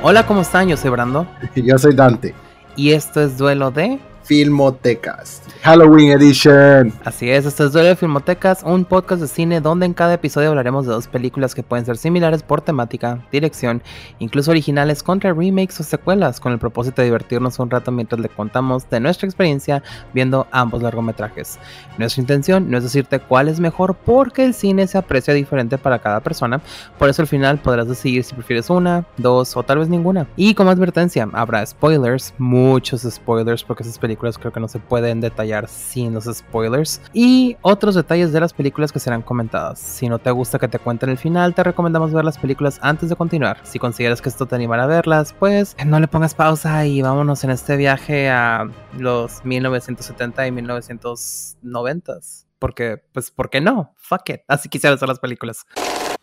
Hola, ¿cómo están? Yo soy Brando. Yo soy Dante. Y esto es Duelo de Filmotecas. Halloween Edition. Así es, este es Duelo de Filmotecas, un podcast de cine donde en cada episodio hablaremos de dos películas que pueden ser similares por temática, dirección, incluso originales contra remakes o secuelas, con el propósito de divertirnos un rato mientras le contamos de nuestra experiencia viendo ambos largometrajes. Nuestra intención no es decirte cuál es mejor porque el cine se aprecia diferente para cada persona, por eso al final podrás decidir si prefieres una, dos o tal vez ninguna. Y como advertencia, habrá spoilers, muchos spoilers porque esas películas creo que no se pueden detallar sin los spoilers y otros detalles de las películas que serán comentadas. Si no te gusta que te cuenten el final, te recomendamos ver las películas antes de continuar. Si consideras que esto te animará a verlas, pues no le pongas pausa y vámonos en este viaje a los 1970 y 1990. Porque, pues, ¿por qué no? Fuck it. Así quisiera hacer las películas.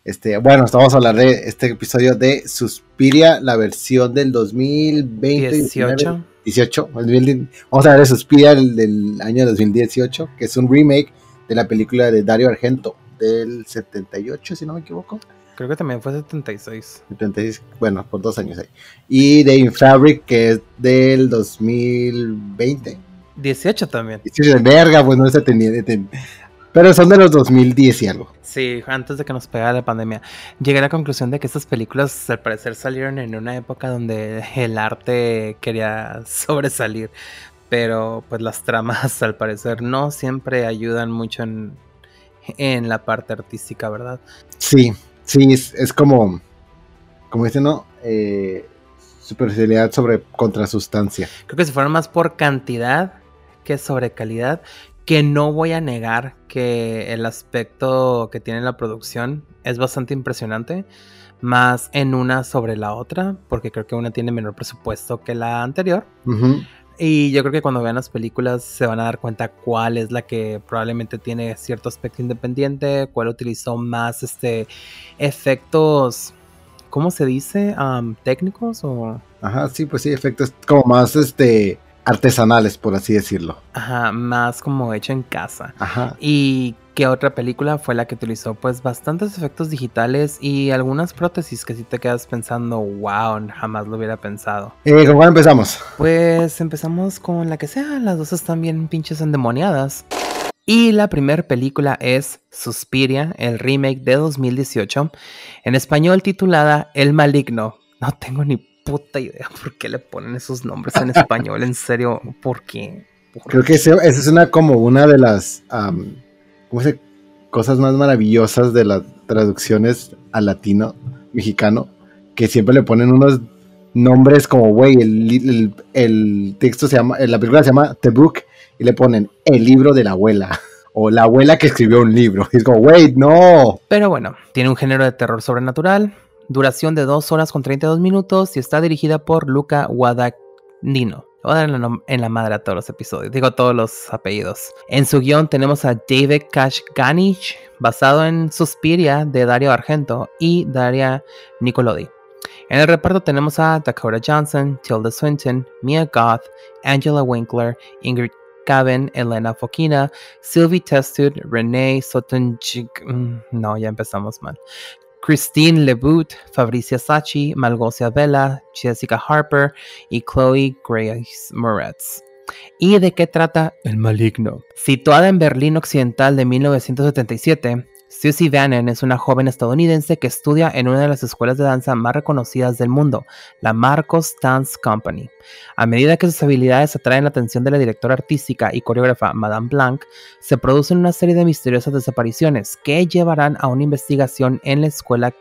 Este, bueno, estamos a hablar de este episodio de Suspiria, la versión del 2020. 18. 18, vamos a ver Suspiria del, del año 2018, que es un remake de la película de Dario Argento del 78, si no me equivoco. Creo que también fue 76. 76, bueno, por dos años ahí. Y de Infabric, que es del 2020. 18 también. 18 de verga, pues no se tenía. Pero son de los 2010 y algo. Sí, antes de que nos pegara la pandemia. Llegué a la conclusión de que estas películas al parecer salieron en una época donde el arte quería sobresalir. Pero pues las tramas al parecer no siempre ayudan mucho en, en la parte artística, ¿verdad? Sí, sí, es, como, como dicen, ¿no? Eh, superficialidad sobre contrasustancia. Creo que se fueron más por cantidad que sobre calidad que no voy a negar que el aspecto que tiene la producción es bastante impresionante, más en una sobre la otra, porque creo que una tiene menor presupuesto que la anterior. Y yo creo que cuando vean las películas se van a dar cuenta cuál es la que probablemente tiene cierto aspecto independiente, cuál utilizó más este efectos, ¿cómo se dice? técnicos o... Ajá, sí, pues sí, efectos como más este artesanales, por así decirlo. Ajá, más como hecho en casa. Ajá. Y qué otra película fue la que utilizó pues bastantes efectos digitales y algunas prótesis que si te quedas pensando, wow, jamás lo hubiera pensado. Eh, ¿Con cuál empezamos? Pues empezamos con la que sea, las dos están bien pinches endemoniadas. Y la primera película es Suspiria, el remake de 2018, en español titulada El Maligno. No tengo ni puta idea por qué le ponen esos nombres en español. En serio, ¿por qué? Creo que esa es una como una de las cosas más maravillosas de las traducciones al latino mexicano, que siempre le ponen unos nombres como, güey, el, texto se llama, la película se llama The Book y le ponen el libro de la abuela. O la abuela que escribió un libro. Y es como, güey, no. Pero bueno, tiene un género de terror sobrenatural, duración de 2 horas con 32 minutos y está dirigida por Luca Guadagnino. Voy a dar en la, madre a todos los episodios, digo todos los apellidos. En su guion tenemos a David Kashganich, basado en Suspiria de Dario Argento y Daria Nicolodi. En el reparto tenemos a Dakota Johnson, Tilda Swinton, Mia Goth, Angela Winkler, Ingrid Caben, Elena Fokina, Sylvie Testud, Renee Sotonjig. Mm, no, ya empezamos mal. Christine Lebout, Fabricia Sachi, Malgosia Vela, Jessica Harper y Chloe Grace Moretz. ¿Y de qué trata El Maligno? Situada en Berlín Occidental de 1977, Susie Vannon es una joven estadounidense que estudia en una de las escuelas de danza más reconocidas del mundo, la Marcos Dance Company. A medida que sus habilidades atraen la atención de la directora artística y coreógrafa Madame Blanc, se producen una serie de misteriosas desapariciones que llevarán a una investigación en la escuela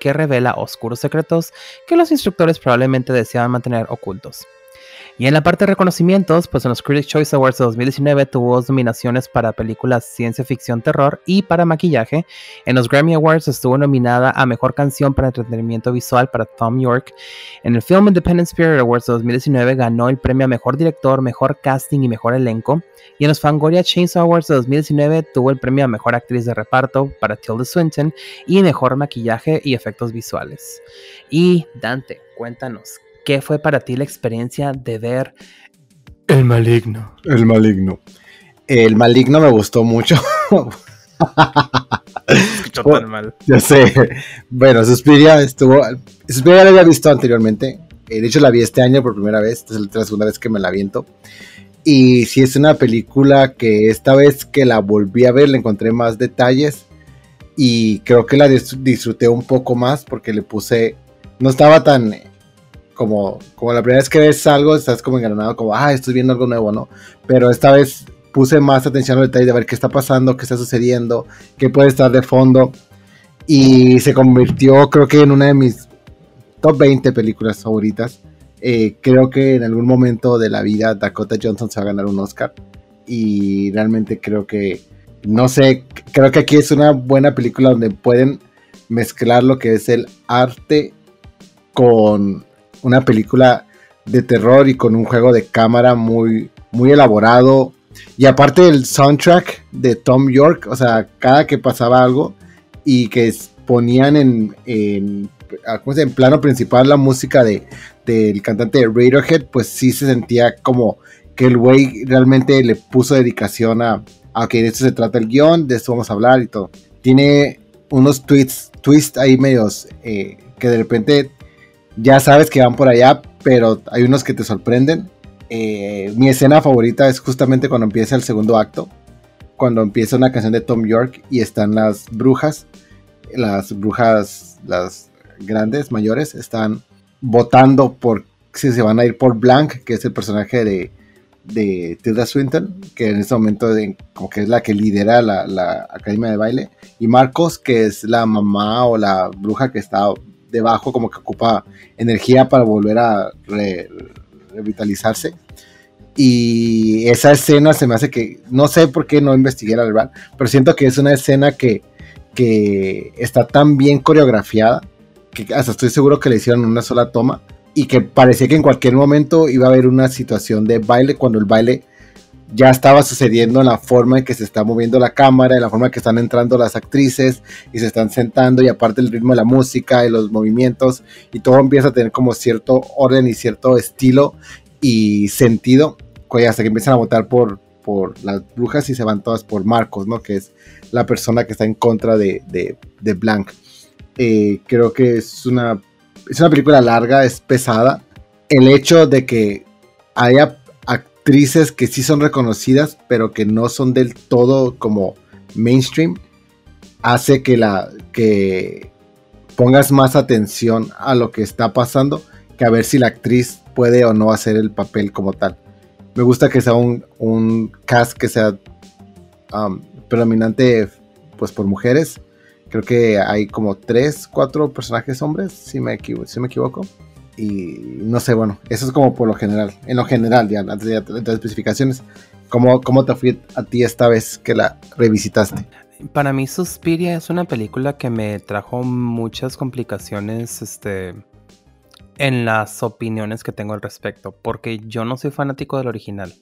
que revela oscuros secretos que los instructores probablemente deseaban mantener ocultos. Y en la parte de reconocimientos, pues en los Critics' Choice Awards de 2019 tuvo dos nominaciones para películas ciencia ficción terror y para maquillaje. En los Grammy Awards estuvo nominada a Mejor Canción para Entretenimiento Visual para Tom York. En el Film Independent Spirit Awards de 2019 ganó el premio a Mejor Director, Mejor Casting y Mejor Elenco. Y en los Fangoria Chainsaw Awards de 2019 tuvo el premio a Mejor Actriz de Reparto para Tilda Swinton y Mejor Maquillaje y Efectos Visuales. Y Dante, cuéntanos, ¿Qué fue para ti la experiencia de ver El Maligno? El Maligno. El Maligno me gustó mucho. hecho tan mal. Yo sé. Bueno, Suspiria estuvo. Suspiria la había visto anteriormente. Eh, de hecho, la vi este año por primera vez. Esta es la segunda vez que me la viento. Y sí es una película que esta vez que la volví a ver le encontré más detalles. Y creo que la disfruté un poco más porque le puse. No estaba tan. Como, como la primera vez que ves algo, estás como engranado, como, ah, estoy viendo algo nuevo, ¿no? Pero esta vez puse más atención al detalle de ver qué está pasando, qué está sucediendo, qué puede estar de fondo. Y se convirtió, creo que, en una de mis top 20 películas favoritas. Eh, creo que en algún momento de la vida Dakota Johnson se va a ganar un Oscar. Y realmente creo que, no sé, creo que aquí es una buena película donde pueden mezclar lo que es el arte con una película de terror y con un juego de cámara muy, muy elaborado, y aparte el soundtrack de Tom York, o sea, cada que pasaba algo y que ponían en, en, ah, en plano principal la música de, del cantante Radiohead, pues sí se sentía como que el güey realmente le puso dedicación a, a que de esto se trata el guion, de esto vamos a hablar y todo. Tiene unos tweets, twists ahí medios eh, que de repente ya sabes que van por allá, pero hay unos que te sorprenden. Eh, mi escena favorita es justamente cuando empieza el segundo acto, cuando empieza una canción de Tom York y están las brujas, las brujas, las grandes, mayores, están votando por si se van a ir por Blank, que es el personaje de, de Tilda Swinton, que en este momento como que es la que lidera la, academia de baile, y Marcos, que es la mamá o la bruja que está debajo, como que ocupa energía para volver a revitalizarse. Y esa escena se me hace que, no sé por qué no investigué la verdad, pero siento que es una escena que, que está tan bien coreografiada, que hasta estoy seguro que le hicieron una sola toma, y que parecía que en cualquier momento iba a haber una situación de baile cuando el baile ya estaba sucediendo en la forma en que se está moviendo la cámara, en la forma en que están entrando las actrices y se están sentando y aparte el ritmo de la música y los movimientos y todo empieza a tener como cierto orden y cierto estilo y sentido hasta que empiezan a votar por, por las brujas y se van todas por Marcos, ¿no? Que es la persona que está en contra de, de, Blanc. Eh, creo que es una, es una película larga, es pesada. El hecho de que haya actrices que sí son reconocidas, pero que no son del todo como mainstream, hace que la que pongas más atención a lo que está pasando que a ver si la actriz puede o no hacer el papel como tal. Me gusta que sea un, un cast que sea um, predominante pues por mujeres. Creo que hay como tres, cuatro personajes hombres, si me, si me equivoco y no sé, bueno, eso es como por lo general, en lo general, ya las especificaciones, ¿cómo, ¿cómo te fue a ti esta vez que la revisitaste? Para mí Suspiria es una película que me trajo muchas complicaciones este, en las opiniones que tengo al respecto, porque yo no soy fanático del original.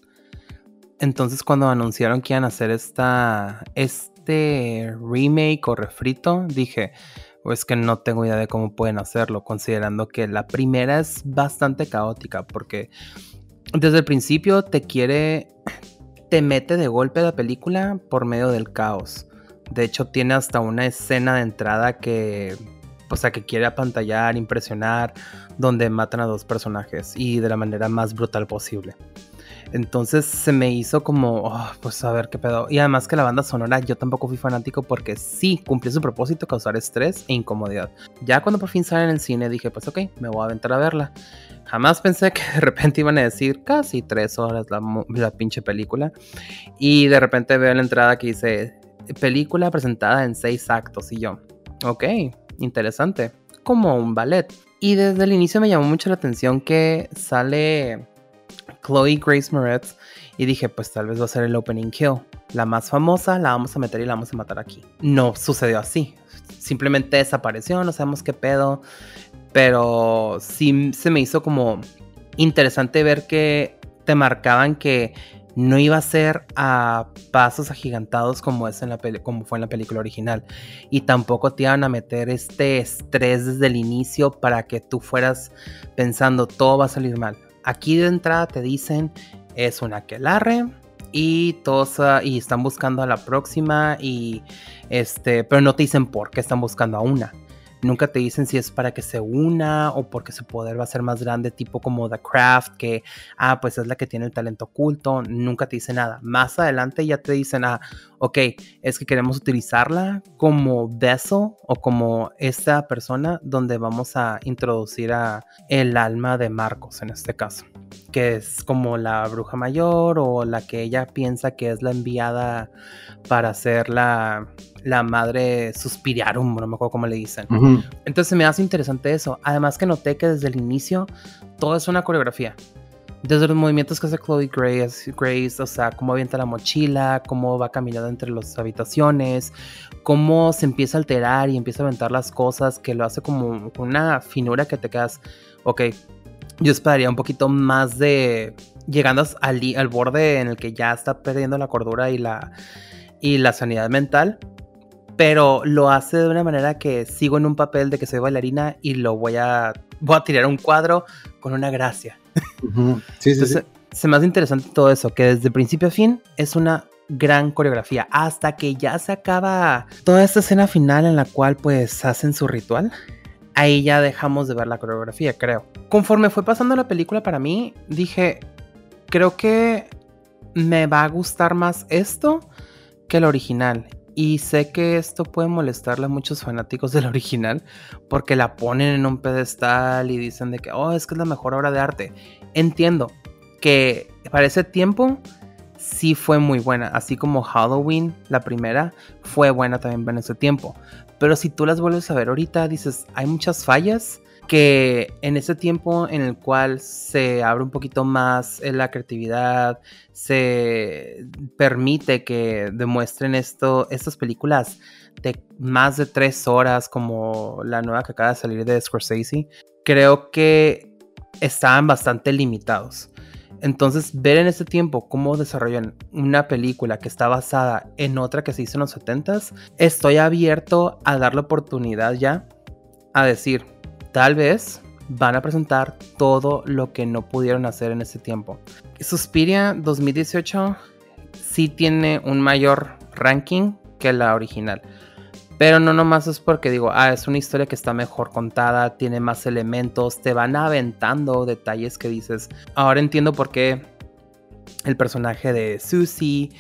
Entonces cuando anunciaron que iban a hacer esta, este remake o refrito, dije, o es que no tengo idea de cómo pueden hacerlo, considerando que la primera es bastante caótica, porque desde el principio te quiere, te mete de golpe la película por medio del caos. De hecho, tiene hasta una escena de entrada que, o sea, que quiere apantallar, impresionar, donde matan a dos personajes y de la manera más brutal posible. Entonces se me hizo como, oh, pues a ver qué pedo. Y además que la banda sonora yo tampoco fui fanático porque sí cumplió su propósito, causar estrés e incomodidad. Ya cuando por fin sale en el cine dije, pues ok, me voy a aventar a verla. Jamás pensé que de repente iban a decir casi tres horas la, la pinche película. Y de repente veo la entrada que dice película presentada en seis actos. Y yo, ok, interesante. Como un ballet. Y desde el inicio me llamó mucho la atención que sale Chloe Grace Moretz y dije, pues tal vez va a ser el opening kill. La más famosa la vamos a meter y la vamos a matar aquí. No sucedió así. Simplemente desapareció, no sabemos qué pedo. Pero sí se me hizo como interesante ver que te marcaban que no iba a ser a pasos agigantados como, es en la como fue en la película original. Y tampoco te iban a meter este estrés desde el inicio para que tú fueras pensando todo va a salir mal. Aquí de entrada te dicen es una aquelarre y todos ah, y están buscando a la próxima y este, pero no te dicen por qué están buscando a una. Nunca te dicen si es para que se una o porque su poder va a ser más grande, tipo como The Craft, que, ah, pues es la que tiene el talento oculto. Nunca te dice nada. Más adelante ya te dicen, ah, ok, es que queremos utilizarla como vessel o como esta persona donde vamos a introducir a el alma de Marcos en este caso que es como la bruja mayor o la que ella piensa que es la enviada para ser la, la madre suspiriarum, no me acuerdo cómo le dicen. Entonces me hace interesante eso. Además que noté que desde el inicio todo es una coreografía. Desde los movimientos que hace Chloe Grace, Grace, o sea, cómo avienta la mochila, cómo va caminando entre las habitaciones, cómo se empieza a alterar y empieza a aventar las cosas, que lo hace como con una finura que te quedas, ok, yo esperaría un poquito más de llegando al, al, borde en el que ya está perdiendo la cordura y la, y la sanidad mental. Pero lo hace de una manera que sigo en un papel de que soy bailarina y lo voy a, voy a tirar un cuadro con una gracia. sí, sí, sí. Se me hace interesante todo eso, que desde principio a fin es una gran coreografía, hasta que ya se acaba toda esta escena final en la cual pues hacen su ritual ahí ya dejamos de ver la coreografía, creo. Conforme fue pasando la película para mí, dije, creo que me va a gustar más esto que el original. Y sé que esto puede molestarle a muchos fanáticos del original porque la ponen en un pedestal y dicen de que, oh, es que es la mejor obra de arte. Entiendo que para ese tiempo sí fue muy buena, así como Halloween, la primera, fue buena también en ese tiempo. Pero si tú las vuelves a ver ahorita, dices, hay muchas fallas que en ese tiempo en el cual se abre un poquito más la creatividad, se permite que demuestren esto, estas películas de más de tres horas, como la nueva que acaba de salir de Scorsese, creo que estaban bastante limitados. Entonces, ver en ese tiempo cómo desarrollan una película que está basada en otra que se hizo en los 70s, estoy abierto a dar la oportunidad ya a decir, tal vez van a presentar todo lo que no pudieron hacer en ese tiempo. Suspiria 2018 sí tiene un mayor ranking que la original. Pero no nomás es porque digo, ah, es una historia que está mejor contada, tiene más elementos, te van aventando detalles que dices. Ahora entiendo por qué el personaje de Susie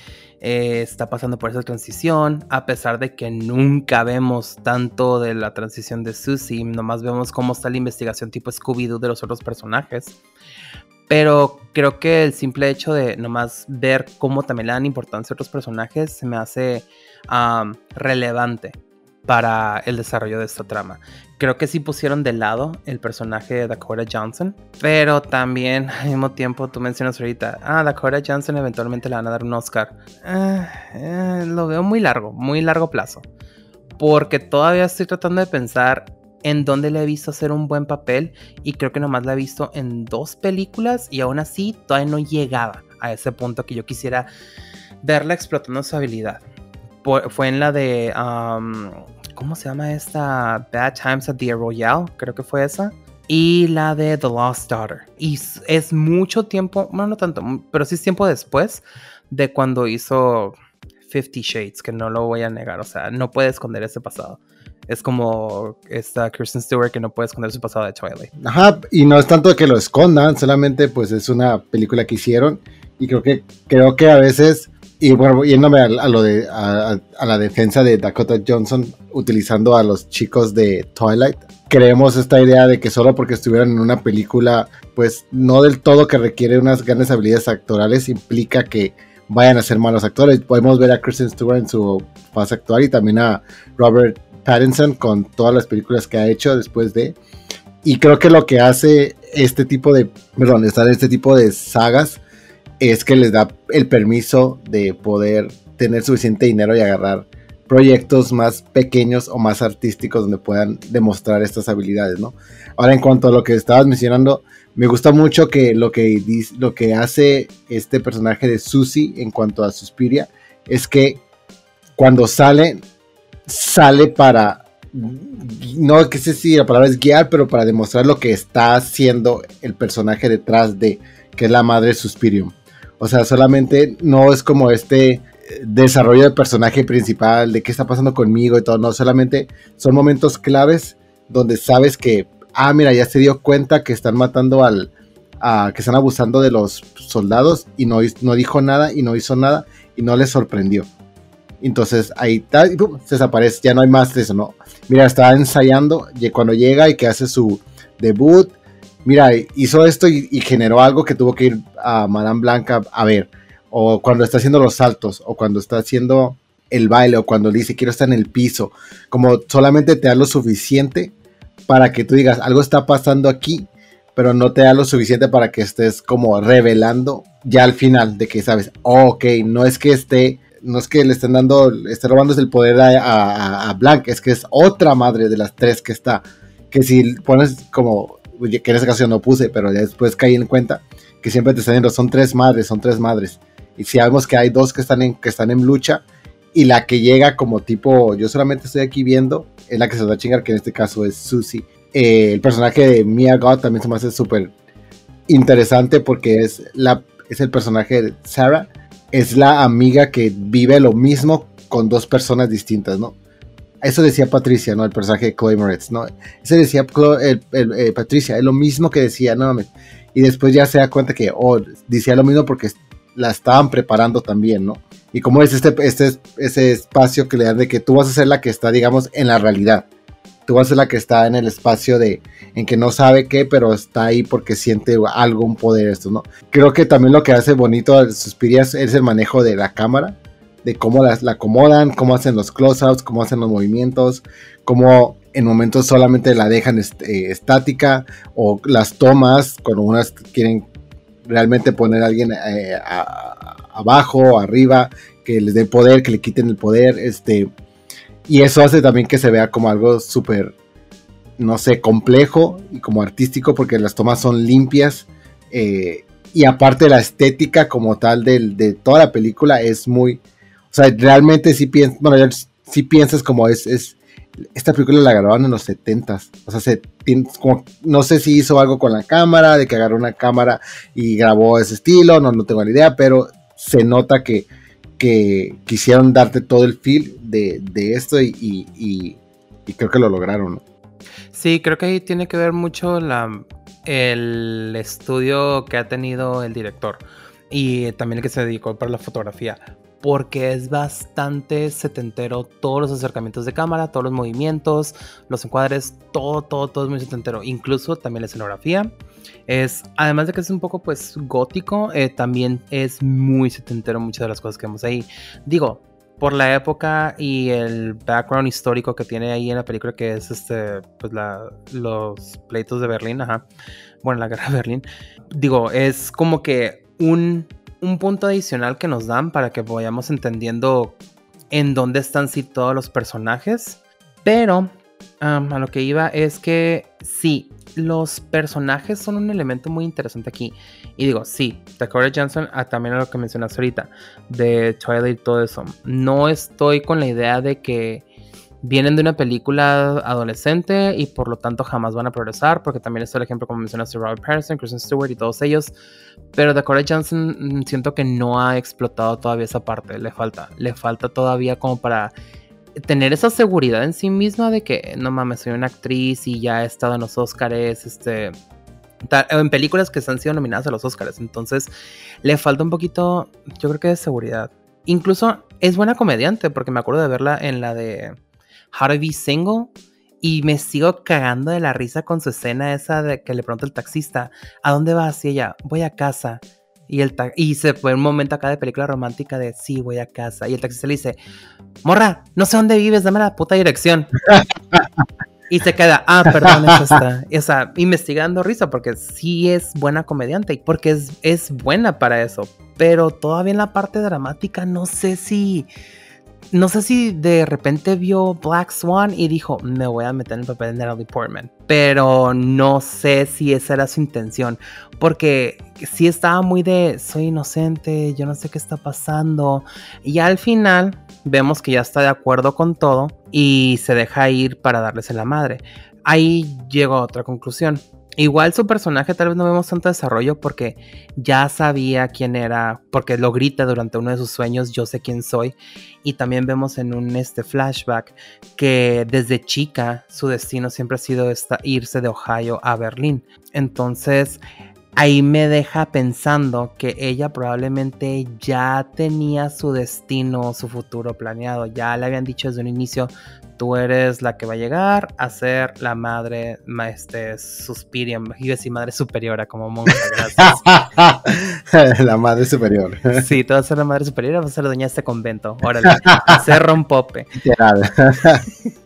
eh, está pasando por esa transición, a pesar de que nunca vemos tanto de la transición de Susie, nomás vemos cómo está la investigación tipo Scooby-Doo de los otros personajes. Pero creo que el simple hecho de nomás ver cómo también le dan importancia a otros personajes se me hace relevante para el desarrollo de esta trama. Creo que sí pusieron de lado el personaje de Dakota Johnson, pero también al mismo tiempo tú mencionas ahorita, ah, Dakota Johnson eventualmente le van a dar un Oscar. Eh, eh, lo veo muy largo, muy largo plazo, porque todavía estoy tratando de pensar en dónde le he visto hacer un buen papel y creo que nomás la he visto en dos películas y aún así todavía no llegaba a ese punto que yo quisiera verla explotando su habilidad fue en la de. ¿Cómo se llama esta? Bad Times at the Royale, creo que fue esa. Y la de The Lost Daughter. Y es mucho tiempo, bueno, no tanto, pero sí es tiempo después de cuando hizo Fifty Shades, que no lo voy a negar, o sea, no puede esconder ese pasado. Es como esta Kristen Stewart que no puede esconder su pasado de Twilight. Ajá, y no es tanto que lo escondan, solamente pues es una película que hicieron y creo que creo que a veces y bueno, yéndome a, lo de, a, la defensa de Dakota Johnson utilizando a los chicos de Twilight, creemos esta idea de que solo porque estuvieran en una película, pues no del todo que requiere unas grandes habilidades actorales, implica que vayan a ser malos actores. Podemos ver a Kristen Stewart en su fase actual y también a Robert Pattinson con todas las películas que ha hecho después de. Y creo que lo que hace este tipo de, perdón, estar este tipo de sagas es que les da el permiso de poder tener suficiente dinero y agarrar proyectos más pequeños o más artísticos donde puedan demostrar estas habilidades, ¿no? Ahora en cuanto a lo que estabas mencionando, me gusta mucho que lo que, lo que hace este personaje de Susie en cuanto a Suspiria es que cuando sale, sale para, no que sé si la palabra es guiar, pero para demostrar lo que está haciendo el personaje detrás de, que es la madre Suspirium. O sea, solamente no es como este desarrollo del personaje principal, de qué está pasando conmigo y todo, no, solamente son momentos claves donde sabes que, ah, mira, ya se dio cuenta que están matando al, a, que están abusando de los soldados y no, no dijo nada y no hizo nada y no le sorprendió. Entonces ahí está, y se desaparece, ya no hay más de eso, ¿no? Mira, estaba ensayando y cuando llega y que hace su debut, mira, hizo esto y, y generó algo que tuvo que ir a Madame Blanca a ver o cuando está haciendo los saltos, o cuando está haciendo el baile, o cuando dice quiero estar en el piso, como solamente te da lo suficiente para que tú digas algo está pasando aquí, pero no te da lo suficiente para que estés como revelando ya al final de que sabes, ok, no es que esté, no es que le estén dando, esté robando el poder a, a, Blanc, es que es otra madre de las tres que está, que si pones como, que en esa ocasión no puse, pero después caí en cuenta que siempre te están diciendo, son tres madres, son tres madres. Y si sabemos que hay dos que están en, que están en lucha y la que llega como tipo, yo solamente estoy aquí viendo, es la que se va a chingar, que en este caso es Susie. Eh, el personaje de Mia God también se me hace súper interesante porque es, la, es el personaje de Sarah, es la amiga que vive lo mismo con dos personas distintas, ¿no? Eso decía Patricia, ¿no? El personaje de Chloe Moretz, ¿no? Eso decía eh, Patricia, es lo mismo que decía, no mames. Y después ya se da cuenta que, oh, decía lo mismo porque la estaban preparando también, ¿no? Y como es este, este, ese espacio que le dan de que tú vas a ser la que está, digamos, en la realidad. Tú vas a ser la que está en el espacio de, en que no sabe qué, pero está ahí porque siente algo, un poder, esto, ¿no? Creo que también lo que hace bonito a es el manejo de la cámara, de cómo la acomodan, cómo hacen los close-ups, cómo hacen los movimientos, cómo en momentos solamente la dejan eh, estática o las tomas, cuando unas quieren realmente poner a alguien eh, abajo, arriba, que les dé poder, que le quiten el poder, este, y eso hace también que se vea como algo súper, no sé, complejo y como artístico, porque las tomas son limpias, eh, y aparte la estética como tal de, toda la película es muy, o sea, realmente si piensas, bueno, si piensas como es, es esta película la grabaron en los 70 O sea, se, como, no sé si hizo algo con la cámara, de que agarró una cámara y grabó ese estilo, no, no tengo ni idea, pero se nota que, que quisieron darte todo el feel de, esto y, creo que lo lograron. Sí, creo que ahí tiene que ver mucho la, el estudio que ha tenido el director y también el que se dedicó para la fotografía porque es bastante setentero todos los acercamientos de cámara, todos los movimientos, los encuadres, todo, todo, todo es muy setentero, incluso también la escenografía. Es, además de que es un poco pues gótico, eh, también es muy setentero muchas de las cosas que vemos ahí. Digo, por la época y el background histórico que tiene ahí en la película, que es este, pues la, los pleitos de Berlín, ajá. Bueno, la guerra de Berlín. Digo, es como que un un punto adicional que nos dan para que vayamos entendiendo en dónde están todos los personajes. Pero a lo que iba es que sí, los personajes son un elemento muy interesante aquí. Y digo, sí, Dakota Johnson, ah, también a lo que mencionaste ahorita, de Twilight y todo eso. No estoy con la idea de que vienen de una película adolescente y por lo tanto jamás van a progresar, porque también está el ejemplo como mencionaste Robert Pattinson, Kristen Stewart y todos ellos, pero Dakota Johnson mm, siento que no ha explotado todavía esa parte, le falta, le falta todavía como para tener esa seguridad en sí misma de que no mames, soy una actriz y ya he estado en los Oscars, este en películas que se han sido nominadas a los Oscars, entonces le falta un poquito, yo creo que de seguridad. Incluso es buena comediante, porque me acuerdo de verla en la de How to Be Single. Y me sigo cagando de la risa con su escena esa de que le pregunta el taxista, ¿a dónde vas? Y ella, voy a casa. Y, el y se fue un momento acá de película romántica de, sí, voy a casa. Y el taxista le dice, morra, no sé dónde vives, dame la puta dirección. y se queda, ah, perdón, eso está. O sea, investigando risa porque sí es buena comediante y porque es, es buena para eso. Pero todavía en la parte dramática no sé si no sé si de repente vio Black Swan y dijo, me voy a meter en el papel de Natalie Portman. Pero no sé si esa era su intención. Porque sí estaba muy de, soy inocente, yo no sé qué está pasando. Y al final vemos que ya está de acuerdo con todo y se deja ir para darles en la madre. Ahí llego a otra conclusión. Igual su personaje tal vez no vemos tanto desarrollo porque ya sabía quién era, porque lo grita durante uno de sus sueños, yo sé quién soy. Y también vemos en un este flashback que desde chica su destino siempre ha sido irse de Ohio a Berlín. Entonces ahí me deja pensando que ella probablemente ya tenía su destino, su futuro planeado. Ya le habían dicho desde un inicio, tú eres la que va a llegar a ser la madre, este, Suspirium, iba a decir madre superiora como monja, gracias. la madre superior. Sí, tú vas a ser la madre superiora, vas a ser la dueña de este convento. Órale, ser rompope.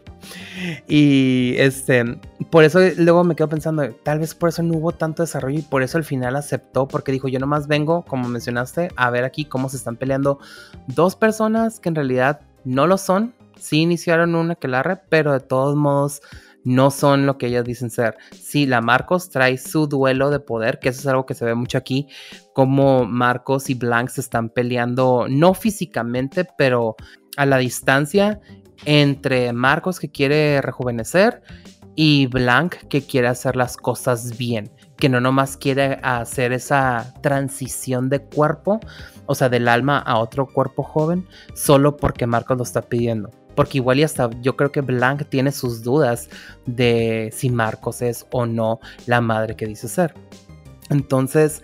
Y este, por eso luego me quedo pensando, tal vez por eso no hubo tanto desarrollo y por eso al final aceptó, porque dijo, yo nomás vengo, como mencionaste, a ver aquí cómo se están peleando dos personas que en realidad no lo son, sí iniciaron una que la pero de todos modos no son lo que ellas dicen ser. Sí, la Marcos trae su duelo de poder, que eso es algo que se ve mucho aquí, como Marcos y Blanc se están peleando, no físicamente, pero a la distancia entre Marcos que quiere rejuvenecer y Blanc que quiere hacer las cosas bien, que no nomás quiere hacer esa transición de cuerpo, o sea, del alma a otro cuerpo joven, solo porque Marcos lo está pidiendo. Porque igual y hasta yo creo que Blanc tiene sus dudas de si Marcos es o no la madre que dice ser. Entonces,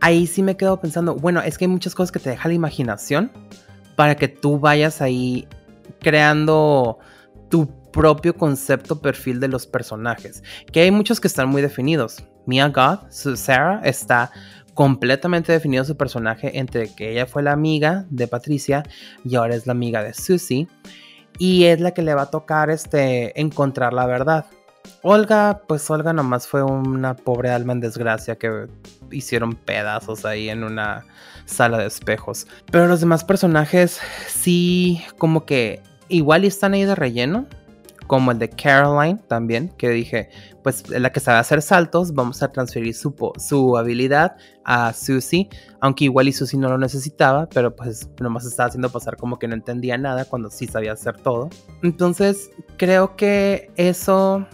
ahí sí me quedo pensando, bueno, es que hay muchas cosas que te deja la imaginación para que tú vayas ahí creando tu propio concepto perfil de los personajes. Que hay muchos que están muy definidos. Mia God, Sarah, está completamente definido su personaje entre que ella fue la amiga de Patricia y ahora es la amiga de Susie. Y es la que le va a tocar este, encontrar la verdad. Olga, pues Olga nomás fue una pobre alma en desgracia que hicieron pedazos ahí en una sala de espejos. Pero los demás personajes sí como que igual están ahí de relleno. Como el de Caroline también, que dije, pues la que sabe hacer saltos, vamos a transferir su, su habilidad a Susie, aunque igual y Susie no lo necesitaba, pero pues nomás estaba haciendo pasar como que no entendía nada cuando sí sabía hacer todo. Entonces creo que eso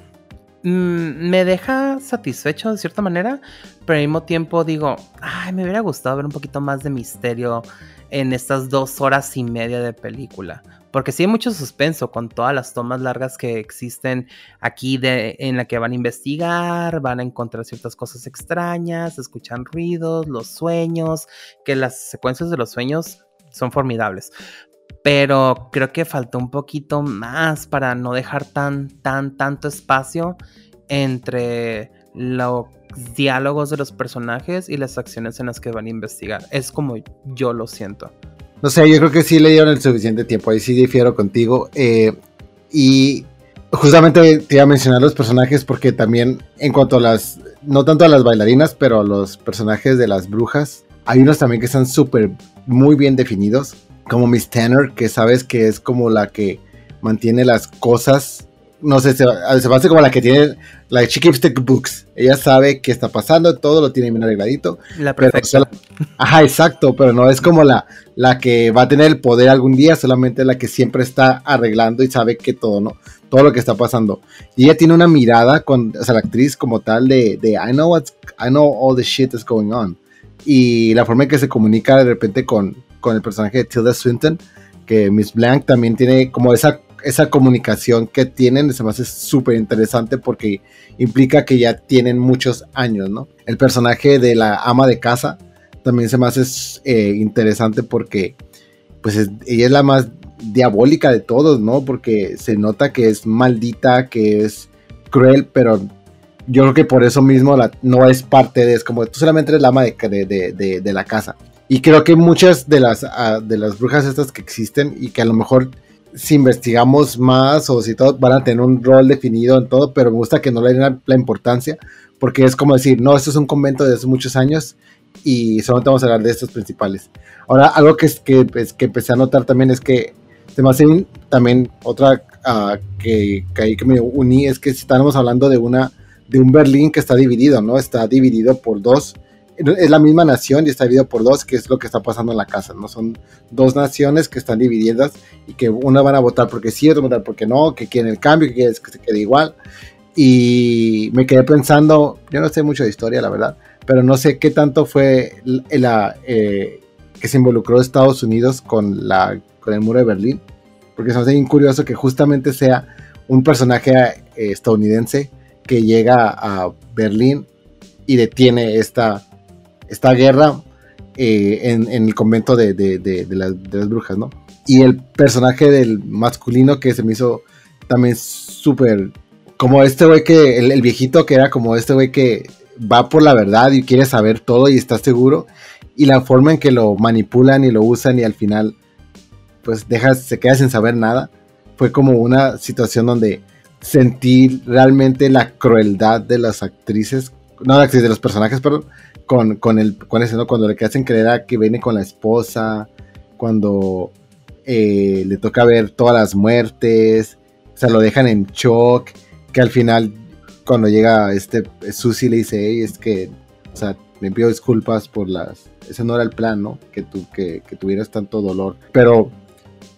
mm, me deja satisfecho de cierta manera, pero al mismo tiempo digo, ay, me hubiera gustado ver un poquito más de misterio en estas dos horas y media de película. Porque sí hay mucho suspenso con todas las tomas largas que existen aquí de, en la que van a investigar, van a encontrar ciertas cosas extrañas, escuchan ruidos, los sueños, que las secuencias de los sueños son formidables. Pero creo que faltó un poquito más para no dejar tan, tan, tanto espacio entre los diálogos de los personajes y las acciones en las que van a investigar. Es como yo lo siento. No sé, yo creo que sí le dieron el suficiente tiempo, ahí sí difiero contigo. Eh, y justamente te iba a mencionar los personajes porque también en cuanto a las, no tanto a las bailarinas, pero a los personajes de las brujas, hay unos también que están súper, muy bien definidos, como Miss Tanner, que sabes que es como la que mantiene las cosas no sé, se, se hace como la que tiene, la Keeps the Books. Ella sabe qué está pasando, todo lo tiene bien arregladito. La perfecta. ajá, exacto, pero no es como la, la que va a tener el poder algún día, solamente la que siempre está arreglando y sabe que todo, ¿no? Todo lo que está pasando. Y ella tiene una mirada con, o sea, la actriz como tal de, de I know what's, I know all the shit is going on. Y la forma en que se comunica de repente con, con el personaje de Tilda Swinton, que Miss Blank también tiene como esa esa comunicación que tienen se me hace súper interesante porque implica que ya tienen muchos años, ¿no? El personaje de la ama de casa también se me hace eh, interesante porque pues ella es la más diabólica de todos, ¿no? Porque se nota que es maldita, que es cruel, pero yo creo que por eso mismo no es parte de, es como tú solamente eres la ama de, de, la casa. Y creo que muchas de las, ah, de las brujas estas que existen y que a lo mejor si investigamos más o si todos van a tener un rol definido en todo, pero me gusta que no le den la importancia, porque es como decir, no, esto es un convento de hace muchos años y solamente vamos a hablar de estos principales. Ahora, algo que, que, pues, que empecé a notar también es que se me hace también otra uh, que, que ahí que me uní, es que estamos hablando de una de un Berlín que está dividido, ¿no? Está dividido por dos es la misma nación y está dividido por dos, que es lo que está pasando en la casa, ¿no? Son dos naciones que están divididas y que una van a votar porque sí, otra van a votar porque no, que quieren el cambio, que quieren que se quede igual. Y me quedé pensando, yo no sé mucho de historia, la verdad, pero no sé qué tanto fue la, eh, que se involucró Estados Unidos con, la, con el muro de Berlín, porque se me curioso que justamente sea un personaje eh, estadounidense que llega a Berlín y detiene esta, esta guerra eh, en, el convento de, de, las, brujas, ¿no? Y el personaje del masculino que se me hizo también súper como este güey que, el, viejito que era como este güey que va por la verdad y quiere saber todo y está seguro. Y la forma en que lo manipulan y lo usan y al final, pues deja, se queda sin saber nada. Fue como una situación donde sentí realmente la crueldad de las actrices, no de, de los personajes, perdón, con, con, el, con ese, ¿no? Cuando le hacen creer que viene con la esposa, cuando eh, le toca ver todas las muertes, o sea, lo dejan en shock que al final, cuando llega este, Susi le dice, es que, o sea, me pido disculpas por las, ese no era el plan, ¿no? Que, tú, que, tuvieras tanto dolor. Pero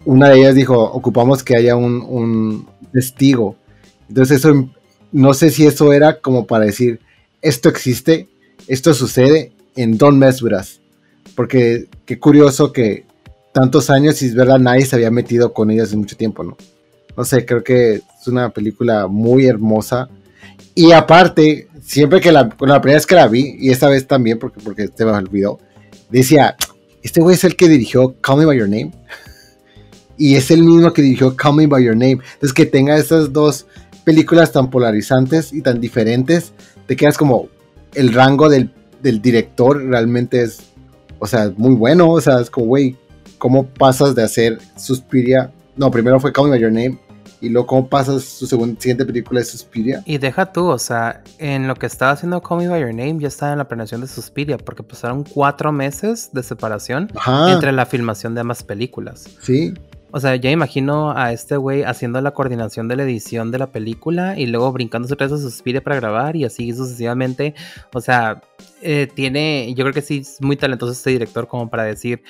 una de ellas dijo, ocupamos que haya un, un testigo. Entonces eso, no sé si eso era como para decir, esto existe, esto sucede en Don't Mess With Us. Porque qué curioso que tantos años y es verdad nadie se había metido con ellas en mucho tiempo, ¿no? No sé, creo que es una película muy hermosa. Y aparte, siempre que la, la primera vez que la vi, y esta vez también, porque, porque se me olvidó, decía, este güey es el que dirigió Call Me By Your Name. Y es el mismo que dirigió Call Me By Your Name. Entonces que tenga esas dos películas tan polarizantes y tan diferentes, te quedas como el rango del, del director realmente es, o sea, muy bueno. O sea, es como, güey, ¿cómo pasas de hacer Suspiria no, primero fue Call Me By Your Name. Y luego, ¿cómo pasas su siguiente película de Suspiria? Y deja tú, o sea, en lo que estaba haciendo Call Me By Your Name, ya estaba en la planeación de Suspiria, porque pasaron cuatro meses de separación entre la filmación de ambas películas. Sí. O sea, ya imagino a este güey haciendo la coordinación de la edición de la película y luego brincándose vez a Suspiria para grabar y así sucesivamente. O sea, eh, tiene, yo creo que sí es muy talentoso este director como para decir,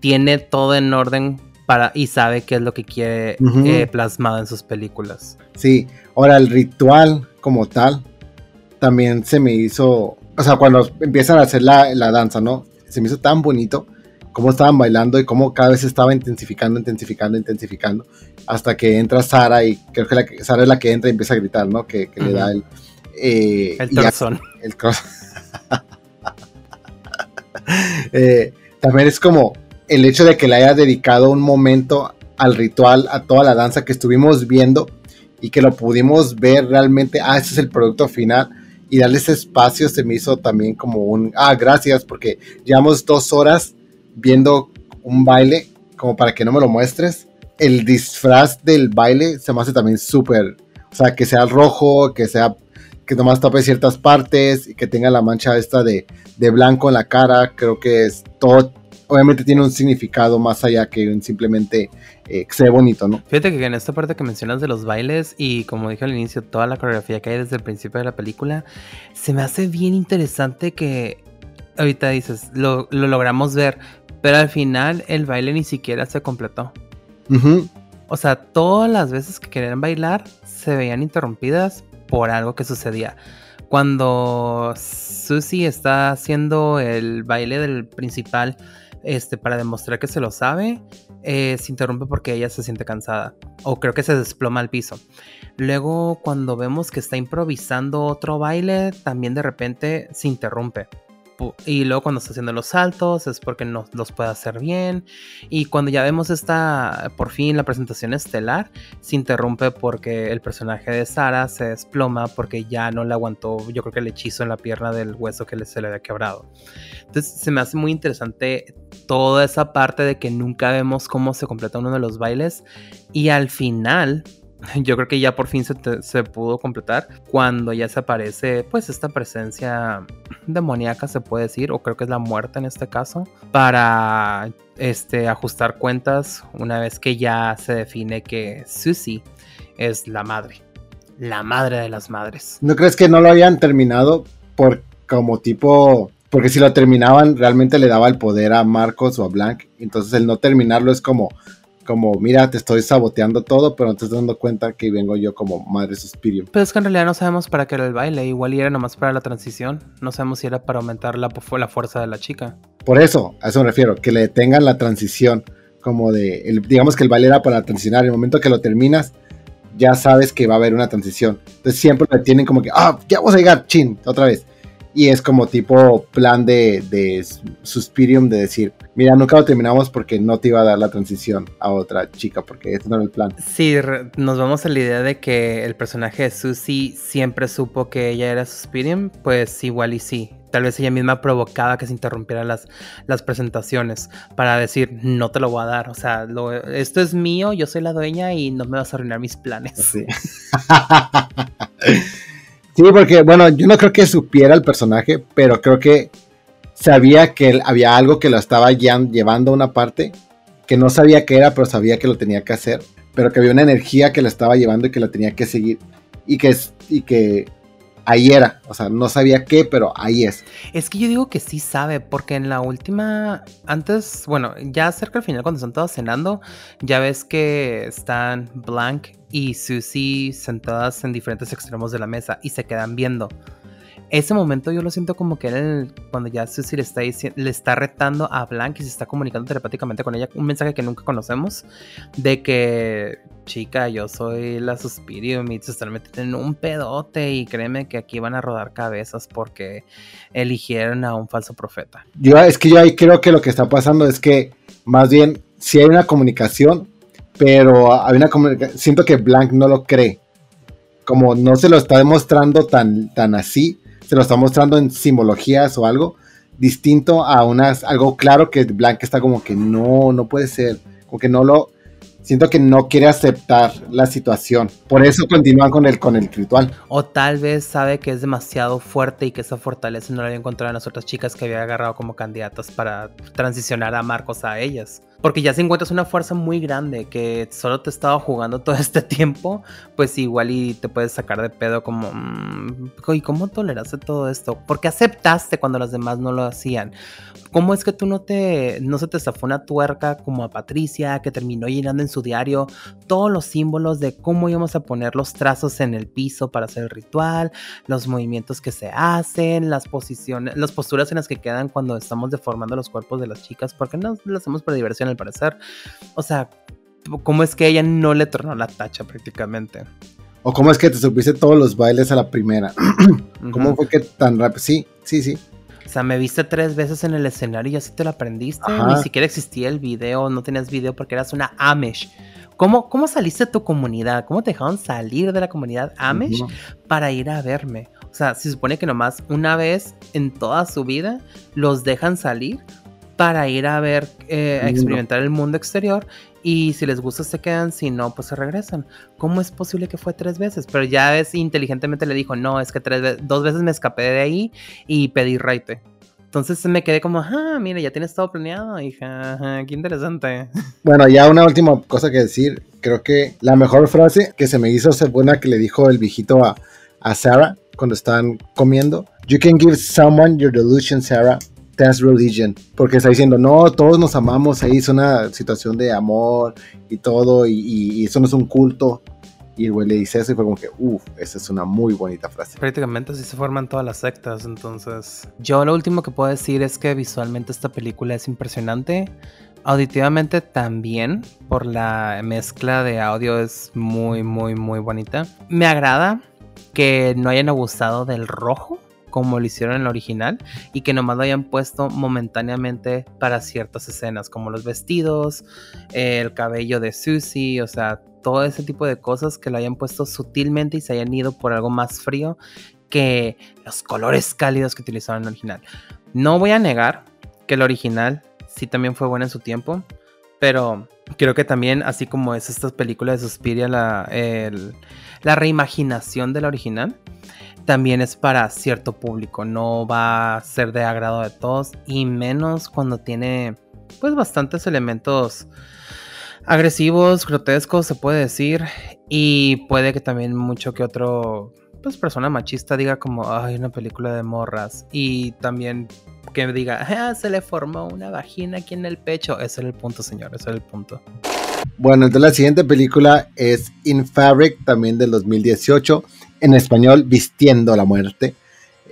tiene todo en orden para, y sabe qué es lo que quiere eh, plasmado en sus películas. Sí, ahora el ritual como tal también se me hizo, o sea, cuando empiezan a hacer la, la danza, ¿no? Se me hizo tan bonito cómo estaban bailando y cómo cada vez estaba intensificando, intensificando, intensificando, hasta que entra Sara y creo que la, Sara es la que entra y empieza a gritar, ¿no? Que, le da el... Eh, el corazón. El. Eh, también es como el hecho de que le haya dedicado un momento al ritual, a toda la danza que estuvimos viendo y que lo pudimos ver realmente, ah, ese es el producto final y darle ese espacio se me hizo también como un, ah, gracias porque llevamos dos horas viendo un baile como para que no me lo muestres. El disfraz del baile se me hace también súper, o sea, que sea rojo, que sea que nomás tape ciertas partes y que tenga la mancha esta de, de blanco en la cara, creo que es todo obviamente tiene un significado más allá que simplemente eh, que sea bonito, ¿no? Fíjate que en esta parte que mencionas de los bailes y como dije al inicio, toda la coreografía que hay desde el principio de la película, se me hace bien interesante que ahorita dices, lo, logramos ver, pero al final el baile ni siquiera se completó. O sea, todas las veces que querían bailar se veían interrumpidas por algo que sucedía. Cuando Susie está haciendo el baile del principal, este, para demostrar que se lo sabe, eh, se interrumpe porque ella se siente cansada o creo que se desploma al piso. Luego cuando vemos que está improvisando otro baile, también de repente se interrumpe. Y luego cuando está haciendo los saltos es porque no los puede hacer bien. Y cuando ya vemos esta, por fin, la presentación estelar, se interrumpe porque el personaje de Sara se desploma porque ya no le aguantó, yo creo que el hechizo en la pierna del hueso que se le había quebrado. Entonces se me hace muy interesante toda esa parte de que nunca vemos cómo se completa uno de los bailes. Y al final yo creo que ya por fin se, pudo completar cuando ya se aparece pues esta presencia demoníaca se puede decir o creo que es la muerte en este caso para este ajustar cuentas una vez que ya se define que Susie es la madre la madre de las madres. ¿no crees que no lo habían terminado por como tipo porque si lo terminaban realmente le daba el poder a Marcos o a Blank entonces el no terminarlo es como como, mira, te estoy saboteando todo, pero no te estás dando cuenta que vengo yo como madre Suspirio. Pero es que en realidad no sabemos para qué era el baile, igual era nomás para la transición, no sabemos si era para aumentar la, la fuerza de la chica. Por eso, a eso me refiero, que le detengan la transición, como de, el, digamos que el baile era para transicionar, en el momento que lo terminas, ya sabes que va a haber una transición. Entonces siempre le tienen como que, ah, ya vamos a llegar, chin, otra vez. Y es como tipo plan de, de Suspirium de decir, mira, nunca lo terminamos porque no te iba a dar la transición a otra chica, porque este no era el plan. Sí, nos vamos a la idea de que el personaje de Susie siempre supo que ella era Suspirium, pues igual y sí. Tal vez ella misma provocaba que se interrumpieran las, las presentaciones para decir, no te lo voy a dar. O sea, esto es mío, yo soy la dueña y no me vas a arruinar mis planes. Sí. Sí, porque, bueno, yo no creo que supiera el personaje, pero creo que sabía que había algo que lo estaba llevando a una parte, que no sabía qué era, pero sabía que lo tenía que hacer, pero que había una energía que lo estaba llevando y que la tenía que seguir, y que, y que ahí era, o sea, no sabía qué, pero ahí es. Es que yo digo que sí sabe, porque en la última, antes, bueno, ya cerca al final cuando están todos cenando, ya ves que están Blank y Susie sentadas en diferentes extremos de la mesa y se quedan viendo ese momento yo lo siento como que él, cuando ya Susie le está, le está retando a Blank y se está comunicando telepáticamente con ella, un mensaje que nunca conocemos, de que, chica, yo soy la Suspirium y se están metiendo en un pedote y créeme que aquí van a rodar cabezas porque eligieron a un falso profeta. Yo, es que yo ahí creo que lo que está pasando es que más bien si hay una comunicación, pero hay una comunicación, siento que Blank no lo cree. Como no se lo está demostrando tan, tan así, se lo está mostrando en simbologías o algo distinto a unas, algo claro que Blanca está como que no, no puede ser, como que no lo, siento que no quiere aceptar la situación. Por eso continúan con el, con el ritual. O tal vez sabe que es demasiado fuerte y que esa fortaleza no la había encontrado en las otras chicas que había agarrado como candidatas para transicionar a Marcos a ellas. Porque ya si encuentras una fuerza muy grande que solo te estaba jugando todo este tiempo, pues igual y te puedes sacar de pedo como, mm, ¿y cómo toleraste todo esto? ¿Por qué aceptaste cuando los demás no lo hacían? ¿Cómo es que tú no te, no se te zafó una tuerca como a Patricia que terminó llenando en su diario todos los símbolos de cómo íbamos a poner los trazos en el piso para hacer el ritual, los movimientos que se hacen, las posiciones, las posturas en las que quedan cuando estamos deformando los cuerpos de las chicas? Porque no lo hacemos por diversión al parecer. O sea, ¿cómo es que ella no le tornó la tacha prácticamente? ¿O cómo es que te supiste todos los bailes a la primera? ¿Cómo fue que tan rápido? Sí, sí, sí. O sea, me viste tres veces en el escenario y así te lo aprendiste. Ni siquiera existía el video, no tenías video porque eras una Amish. ¿Cómo, ¿Cómo saliste de tu comunidad? ¿Cómo te dejaron salir de la comunidad Amish para ir a verme? O sea, se supone que nomás una vez en toda su vida los dejan salir para ir a ver, eh, a experimentar el mundo exterior y si les gusta se quedan, si no, pues se regresan. ¿Cómo es posible que fue tres veces? Pero ya ves, inteligentemente le dijo, no, es que tres dos veces me escapé de ahí y pedí raite. Entonces me quedé como, ah, mira, ya tienes todo planeado, hija, qué interesante. Bueno, ya una última cosa que decir, creo que la mejor frase que se me hizo ser buena que le dijo el viejito a, a Sarah cuando estaban comiendo, You can give someone your delusion, Sarah, that's religion, porque está diciendo, no, todos nos amamos, ahí es una situación de amor y todo, y, eso no es un culto. Y el güey le dice eso y fue como que, uff, esa es una muy bonita frase. Prácticamente así se forman todas las sectas, entonces. Yo lo último que puedo decir es que visualmente esta película es impresionante. Auditivamente también, por la mezcla de audio es muy, muy, muy bonita. Me agrada que no hayan abusado del rojo como lo hicieron en la original y que nomás lo hayan puesto momentáneamente para ciertas escenas, como los vestidos, el cabello de Susie, o sea, todo ese tipo de cosas que lo hayan puesto sutilmente y se hayan ido por algo más frío que los colores cálidos que utilizaron en el original. No voy a negar que el original sí también fue bueno en su tiempo, pero creo que también, así como es estas películas de Suspiria, la, la reimaginación de la original, también es para cierto público, no va a ser de agrado de todos y menos cuando tiene pues bastantes elementos agresivos, grotescos se puede decir y puede que también mucho que otro pues persona machista diga como, ay, una película de morras. Y también que diga, ah, se le formó una vagina aquí en el pecho. Ese es el punto, señor, ese es el punto. Bueno, entonces la siguiente película es In Fabric, también del 2018, en español, Vistiendo la Muerte,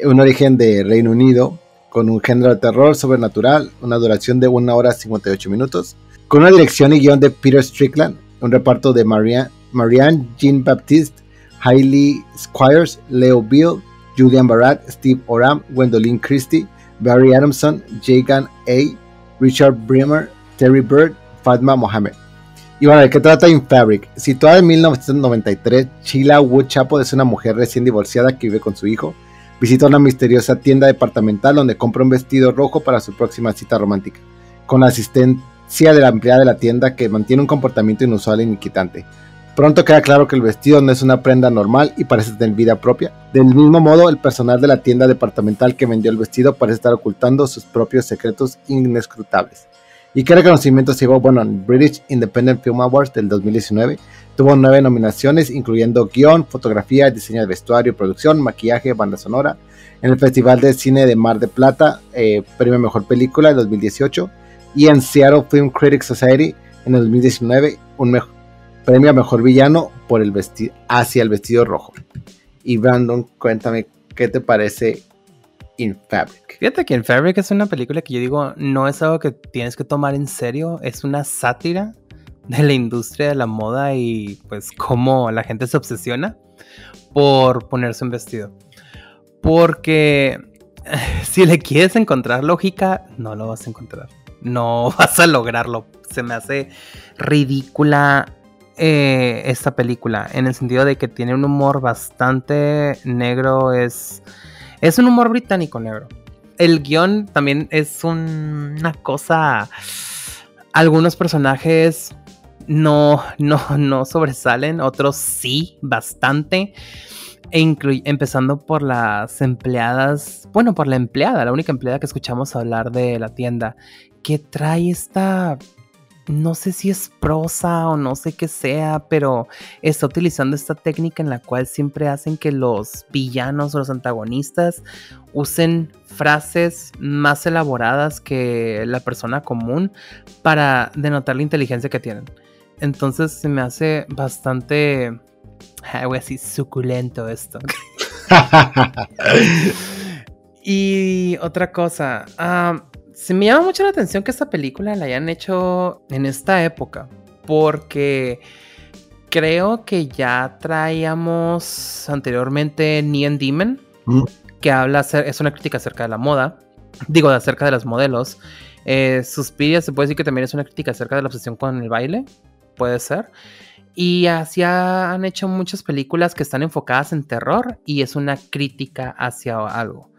un origen de Reino Unido, con un género de terror sobrenatural, una duración de 1 hora 58 minutos, con una dirección y guion de Peter Strickland, un reparto de Marianne, Marianne Jean Baptiste, Hailey Squires, Leo Bill, Julian Barat, Steve Oram, Gwendolyn Christie, Barry Adamson, Jagan A., Richard Bremer, Terry Bird, Fatma Mohamed. Y bueno, ¿de qué trata In Fabric? Situada en 1993, Sheila Wood Chapo es una mujer recién divorciada que vive con su hijo. Visita una misteriosa tienda departamental donde compra un vestido rojo para su próxima cita romántica, con la asistencia de la empleada de la tienda que mantiene un comportamiento inusual e inquietante. Pronto queda claro que el vestido no es una prenda normal y parece tener vida propia. Del mismo modo, el personal de la tienda departamental que vendió el vestido parece estar ocultando sus propios secretos inescrutables. ¿Y qué reconocimiento llegó? Bueno, en British Independent Film Awards del 2019 tuvo nueve nominaciones, incluyendo guion, fotografía, diseño de vestuario, producción, maquillaje, banda sonora. En el Festival de Cine de Mar de Plata, eh, premio Mejor Película del 2018. Y en Seattle Film Critics Society en el 2019, un premio a mejor villano por el hacia el vestido rojo. Y Brandon, cuéntame qué te parece In Fabric. Fíjate que In Fabric es una película que yo digo no es algo que tienes que tomar en serio, es una sátira de la industria de la moda y pues cómo la gente se obsesiona por ponerse un vestido. Porque si le quieres encontrar lógica, no lo vas a encontrar. No vas a lograrlo. Se me hace ridícula eh, esta película, en el sentido de que tiene un humor bastante negro, es, es un humor británico negro. El guion también es una cosa, algunos personajes no, no, no sobresalen, otros sí, bastante. E empezando por las empleadas, bueno, por la empleada, la única empleada que escuchamos hablar de la tienda, que trae esta no sé si es prosa o no sé qué sea, pero está utilizando esta técnica en la cual siempre hacen que los villanos o los antagonistas usen frases más elaboradas que la persona común para denotar la inteligencia que tienen. Entonces se me hace bastante, voy a decir, suculento esto. y otra cosa, ah, se me llama mucho la atención que esta película la hayan hecho en esta época, porque creo que ya traíamos anteriormente Neon Demon, mm. que habla, es una crítica acerca de la moda, digo, acerca de los modelos. Eh, Suspiria se puede decir que también es una crítica acerca de la obsesión con el baile, puede ser. Y así han hecho muchas películas que están enfocadas en terror y es una crítica hacia algo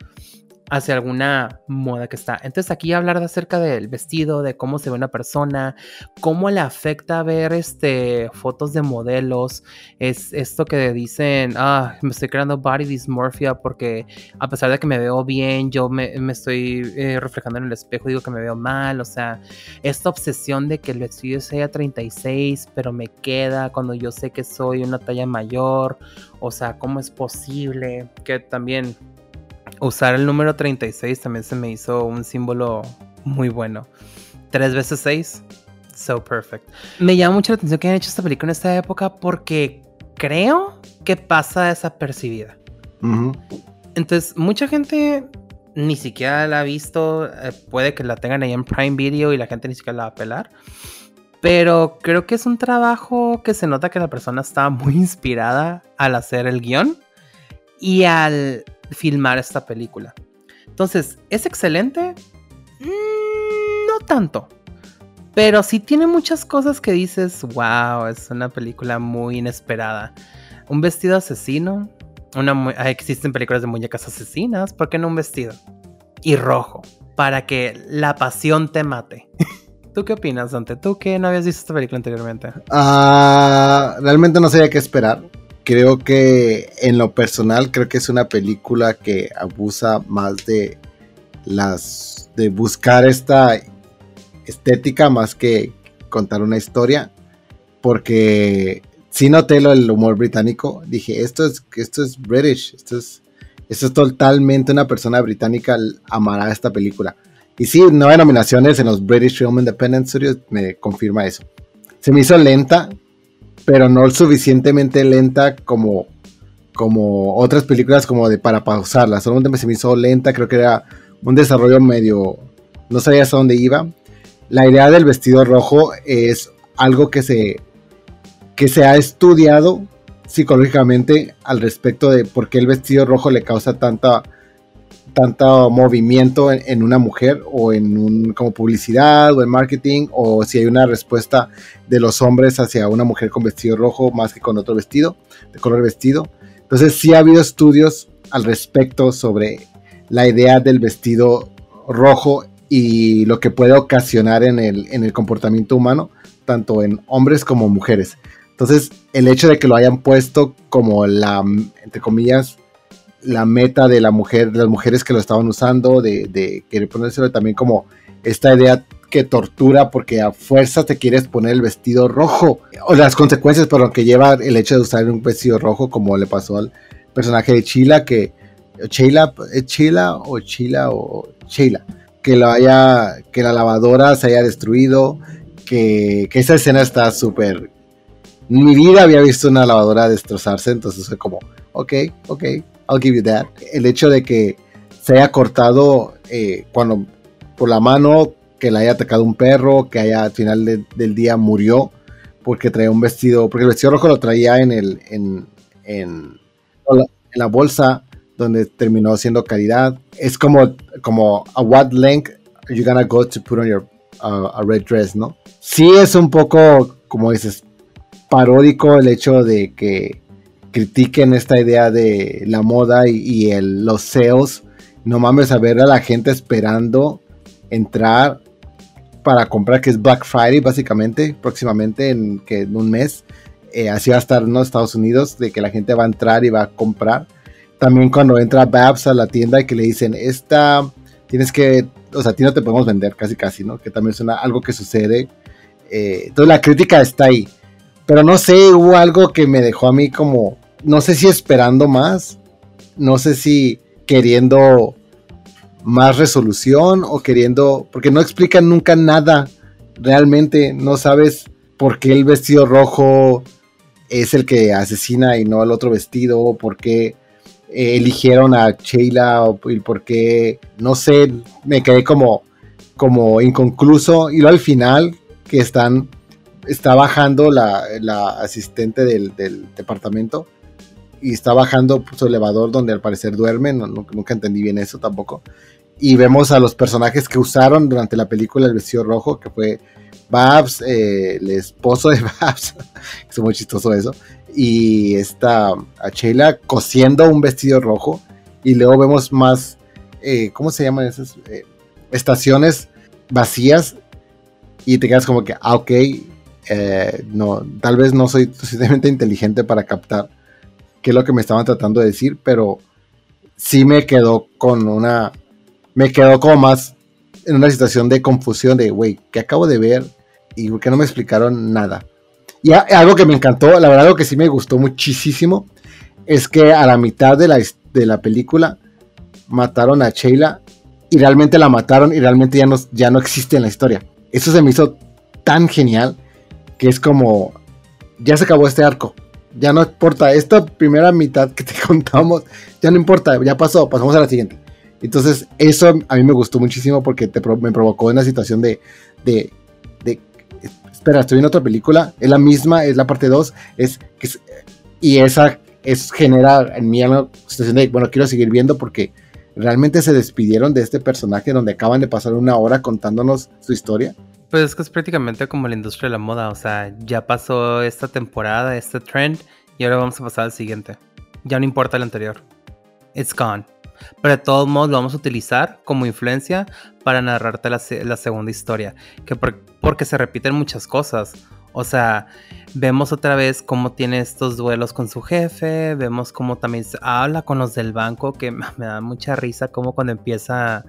hacia alguna moda que está. Entonces aquí hablar de acerca del vestido, de cómo se ve una persona, cómo le afecta ver este, fotos de modelos, es esto que dicen, ah, me estoy creando body dysmorphia porque a pesar de que me veo bien, yo me, estoy eh, reflejando en el espejo, digo que me veo mal, o sea, esta obsesión de que el vestido sea 36, pero me queda cuando yo sé que soy una talla mayor, o sea, ¿cómo es posible? Que también usar el número 36 también se me hizo un símbolo muy bueno. 3 veces 6, so perfect. Me llama mucho la atención que hayan hecho esta película en esta época porque creo que pasa desapercibida. Entonces, mucha gente ni siquiera la ha visto. Eh, puede que la tengan ahí en Prime Video y la gente ni siquiera la va a pelar. Pero creo que es un trabajo que se nota que la persona está muy inspirada al hacer el guion y al filmar esta película. Entonces, ¿es excelente? Mm, no tanto. Pero sí tiene muchas cosas que dices, wow, es una película muy inesperada. Un vestido asesino. Una, existen películas de muñecas asesinas. ¿Por qué no un vestido? Y rojo. Para que la pasión te mate. ¿Tú qué opinas, Dante? ¿Tú que no habías visto esta película anteriormente? Ah, realmente no sabía qué esperar creo que en lo personal creo que es una película que abusa más de las de buscar esta estética más que contar una historia porque sí noté lo del humor británico. Dije, esto es, esto es British, esto es, esto es totalmente una persona británica amará esta película. Y sí, nueve nominaciones en los British Film Independent Studios me confirma eso. Se me hizo lenta, pero no suficientemente lenta como, como otras películas como de para pausarla. Solamente se me hizo lenta, creo que era un desarrollo medio, no sabía hasta dónde iba. La idea del vestido rojo es algo que se que se ha estudiado psicológicamente al respecto de por qué el vestido rojo le causa tanta tanto movimiento en, una mujer o en un como publicidad o en marketing o si hay una respuesta de los hombres hacia una mujer con vestido rojo más que con otro vestido de color vestido. Entonces sí ha habido estudios al respecto sobre la idea del vestido rojo y lo que puede ocasionar en el, en el comportamiento humano tanto en hombres como mujeres. Entonces, el hecho de que lo hayan puesto como la, entre comillas, la meta de la mujer, de las mujeres que lo estaban usando, de, de querer ponérselo también como esta idea que tortura porque a fuerza te quieres poner el vestido rojo. O las consecuencias por lo que lleva el hecho de usar un vestido rojo como le pasó al personaje de Chila que Sheila es Chila o Chila o Sheila que lo haya que la lavadora se haya destruido que, que esa escena está súper mi vida había visto una lavadora destrozarse, entonces fue como, ok, ok, I'll give you that. El hecho de que se haya cortado eh, cuando por la mano, que le haya atacado un perro, que haya al final del día murió porque traía un vestido, porque el vestido rojo lo traía en el la bolsa donde terminó siendo caridad. Es como, como a what length are you gonna go to put on your uh, red dress, ¿no? Sí es un poco, como dices, paródico el hecho de que critiquen esta idea de la moda y, el, los SEOs. No mames a ver a la gente esperando entrar para comprar, que es Black Friday básicamente, próximamente en, que en un mes. Eh, así va a estar en los Estados Unidos, de que la gente va a entrar y va a comprar. También cuando entra Babs a la tienda y que le dicen, esta, tienes que, o sea, a ti no te podemos vender casi casi, ¿no? Que también es algo que sucede. Eh, entonces la crítica está ahí. Pero no sé, hubo algo que me dejó a mí como, no sé si esperando más, no sé si queriendo más resolución o queriendo, porque no explican nunca nada, realmente no sabes por qué el vestido rojo es el que asesina y no el otro vestido, o por qué eh, eligieron a Sheila o, y por qué, no sé, me quedé como, como inconcluso y luego al final que están está bajando la, asistente del, departamento y está bajando su elevador donde al parecer duerme, nunca entendí bien eso tampoco. Y vemos a los personajes que usaron durante la película El vestido rojo, que fue Babs, eh, el esposo de Babs, es muy chistoso eso, y está a Sheila cosiendo un vestido rojo, y luego vemos más, eh, ¿cómo se llaman esas? Eh, estaciones vacías, y te quedas como que, ah, ok, no, tal vez no soy suficientemente inteligente para captar qué es lo que me estaban tratando de decir, pero sí me quedó con una, me quedó como más en una situación de confusión de, güey, ¿qué acabo de ver? Y que no me explicaron nada. Y algo que me encantó, la verdad, algo que sí me gustó muchísimo, es que a la mitad de la, de la película mataron a Sheila y realmente la mataron y realmente ya no, ya no existe en la historia. Eso se me hizo tan genial que es como, ya se acabó este arco, ya no importa, esta primera mitad que te contamos, ya no importa, ya pasó, pasamos a la siguiente. Entonces, eso a mí me gustó muchísimo porque te, me provocó una situación de, de, de, espera, estoy en otra película, es la misma, es la parte 2, es, y esa es, genera en mí una situación de, bueno, quiero seguir viendo porque realmente se despidieron de este personaje donde acaban de pasar una hora contándonos su historia pues es que es prácticamente como la industria de la moda, o sea, ya pasó esta temporada, este trend, y ahora vamos a pasar al siguiente. Ya no importa el anterior. It's gone. Pero de todos modos lo vamos a utilizar como influencia para narrarte la, segunda historia. Que porque se repiten muchas cosas. O sea, vemos otra vez cómo tiene estos duelos con su jefe. Vemos cómo también habla con los del banco. Que me da mucha risa. Como cuando empieza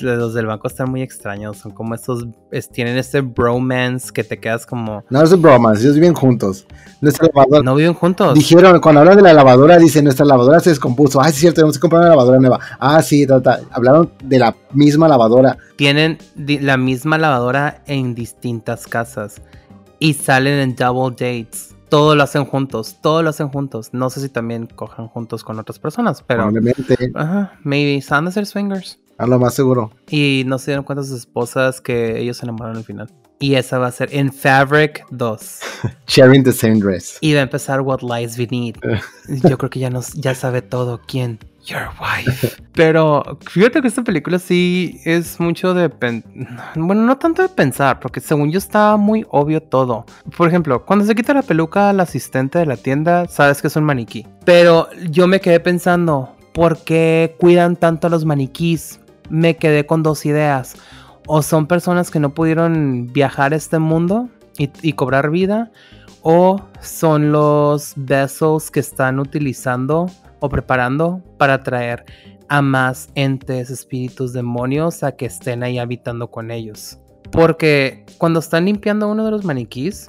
Los del banco están muy extraños. Son como estos. es- tienen este bromance que te quedas como. No es bromas, ellos viven juntos. Nuestra lavadora. No viven juntos. Dijeron, cuando hablan de la lavadora, dicen, nuestra lavadora se descompuso. Ah, sí, es cierto, tenemos que comprar una lavadora nueva. Ah, sí, ta, ta. hablaron de la misma lavadora. Tienen la misma lavadora en distintas casas. Y salen en double dates. Todo lo hacen juntos. Todo lo hacen juntos. No sé si también cojan juntos con otras personas. Pero. Probablemente, Ajá, maybe. Han de ser swingers. A lo más seguro. Y no se dieron cuenta sus esposas que ellos se enamoraron al final. Y esa va a ser en Fabric 2. Sharing the same dress. Y va a empezar What Lies Beneath. Yo creo que ya nos, ya sabe todo quién. Your wife. Pero fíjate que esta película sí es mucho de bueno, no tanto de pensar, porque según yo está muy obvio todo. Por ejemplo, cuando se quita la peluca al asistente de la tienda, sabes que es un maniquí. Pero yo me quedé pensando, ¿por qué cuidan tanto a los maniquís? Me quedé con dos ideas. O son personas que no pudieron viajar a este mundo y, y cobrar vida, o son los vessels que están utilizando o preparando para traer a más entes, espíritus, demonios a que estén ahí habitando con ellos. Porque cuando están limpiando uno de los maniquís,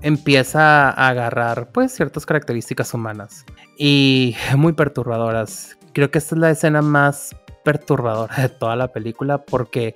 empieza a agarrar pues ciertas características humanas y muy perturbadoras. Creo que esta es la escena más perturbadora de toda la película porque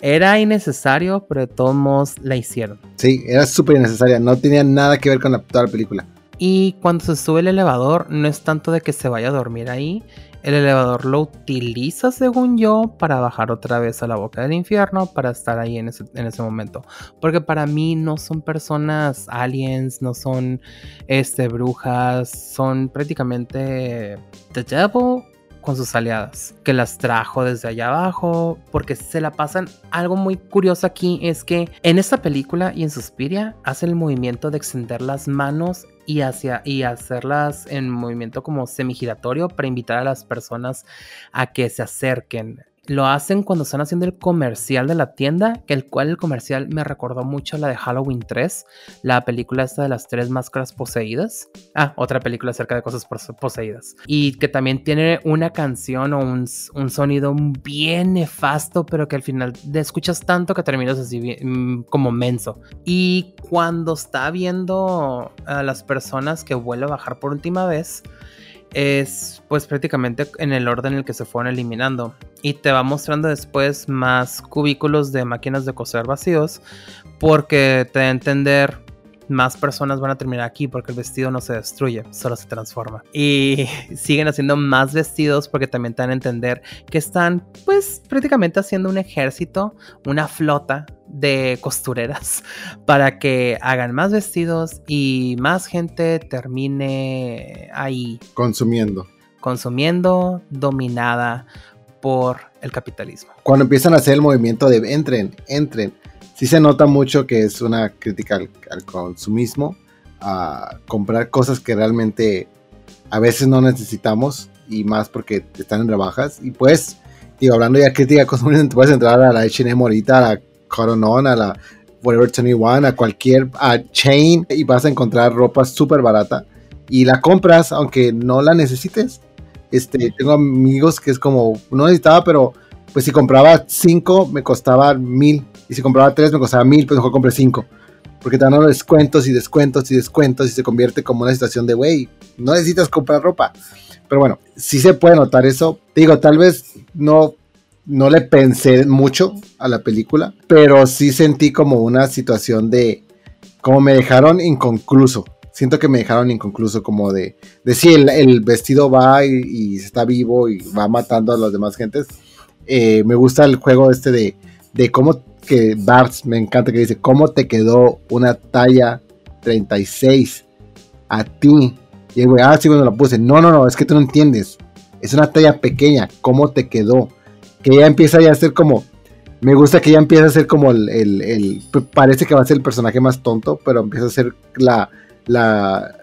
era innecesario, pero de todos modos la hicieron. Sí, era súper innecesaria. No tenía nada que ver con la, toda la película. Y cuando se sube el elevador, no es tanto de que se vaya a dormir ahí. El elevador lo utiliza, según yo, para bajar otra vez a la boca del infierno, para estar ahí en ese, en ese momento. Porque para mí no son personas aliens, no son este, brujas, son prácticamente The Devil con sus aliadas, que las trajo desde allá abajo, porque se la pasan. Algo muy curioso aquí es que en esta película y en Suspiria hace el movimiento de extender las manos y, hacia, y hacerlas en movimiento como semigiratorio para invitar a las personas a que se acerquen. Lo hacen cuando están haciendo el comercial de la tienda, que el cual el comercial me recordó mucho la de Halloween 3, la película esta de las tres máscaras poseídas. Ah, otra película acerca de cosas pos- poseídas. Y que también tiene una canción o un, un sonido bien nefasto, pero que al final te escuchas tanto que terminas así mm, como menso. Y cuando está viendo a las personas que vuelve a bajar por última vez, es pues prácticamente en el orden en el que se fueron eliminando. Y te va mostrando después más cubículos de máquinas de coser vacíos porque te da a entender más personas van a terminar aquí porque el vestido no se destruye, solo se transforma. Y siguen haciendo más vestidos porque también te dan a entender que están pues prácticamente haciendo un ejército, una flota de costureras para que hagan más vestidos y más gente termine ahí Consumiendo. consumiendo, dominada por el capitalismo. Cuando empiezan a hacer el movimiento de entren, entren, sí se nota mucho que es una crítica al, consumismo, a comprar cosas que realmente a veces no necesitamos y más porque están en rebajas. Y pues, digo, hablando ya de crítica consumismo, puedes entrar a la H&M ahorita, a la Cotton On, a la Forever 21, a cualquier a chain y vas a encontrar ropa súper barata y la compras aunque no la necesites. Este, tengo amigos que es como, no necesitaba, pero pues si compraba 5 me costaba mil y si compraba 3 me costaba mil, pues mejor compré 5. Porque te dan los descuentos y descuentos y descuentos y se convierte como una situación de, güey, no necesitas comprar ropa. Pero bueno, sí se puede notar eso. Digo, tal vez no, no le pensé mucho a la película, pero sí sentí como una situación de, como me dejaron inconcluso. Siento que me dejaron inconcluso, como de, de si el, el vestido va y, y está vivo y va matando a las demás gentes. Eh, me gusta el juego este de, de cómo que Bart, me encanta que dice, ¿cómo te quedó una talla 36 a ti? Y el güey, ah, sí, cuando la puse. No, no, no, es que tú no entiendes. Es una talla pequeña, ¿cómo te quedó? Que ya empieza ya a ser como, me gusta que ya empieza a ser como el, el- el- parece que va a ser el personaje más tonto, pero empieza a ser la, la,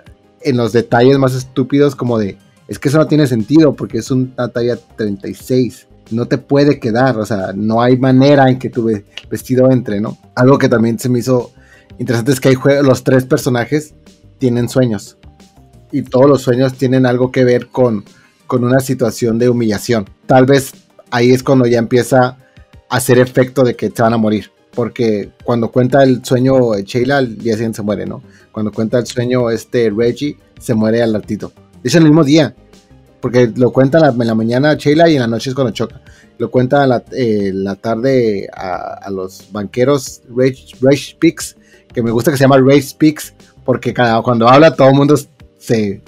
en los detalles más estúpidos como de, es que eso no tiene sentido porque es una talla 36 no te puede quedar, o sea, no hay manera en que tu ve- vestido entre, ¿no? Algo que también se me hizo interesante es que hay los tres personajes tienen sueños y todos los sueños tienen algo que ver con, con una situación de humillación. Tal vez ahí es cuando ya empieza hacer efecto de que te van a morir. Porque cuando cuenta el sueño Sheila, al día siguiente se muere, ¿no? Cuando cuenta el sueño este Reggie, se muere al ratito. Es el mismo día. Porque lo cuenta en la, mañana Sheila y en la noche es cuando choca. Lo cuenta en la, eh, la tarde a, los banqueros Rage, Rage Speaks, que me gusta que se llama Rage Speaks, porque cada, cuando habla todo el mundo se,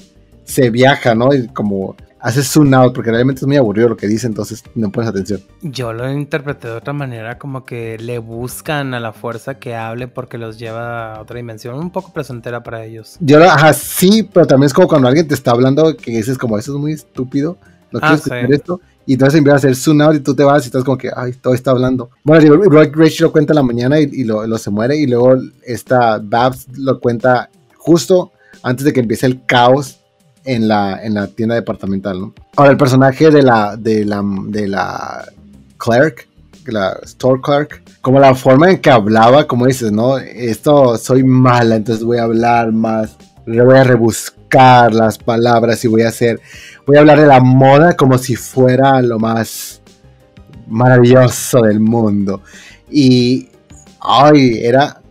se viaja, ¿no? Y como haces zoom out porque realmente es muy aburrido lo que dice, entonces no pones atención. Yo lo interpreté de otra manera, como que le buscan a la fuerza que hable porque los lleva a otra dimensión, un poco presentera para ellos. Yo, ajá, sí, pero también es como cuando alguien te está hablando que dices como, eso es muy estúpido, no quiero ah, escuchar esto. Y entonces empieza a hacer zoom out y tú te vas y estás como que, ay, todo está hablando. Bueno, Rachel lo cuenta en la mañana y, lo, lo, se muere y luego esta Babs lo cuenta justo antes de que empiece el caos en la, en la tienda departamental, ¿no? Ahora, el personaje de la, de la, de la clerk, la store clerk, como la forma en que hablaba, como dices, ¿no? Esto soy mala, entonces voy a hablar más, voy a rebuscar las palabras y voy a hacer, voy a hablar de la moda como si fuera lo más maravilloso del mundo. Y, ay, era,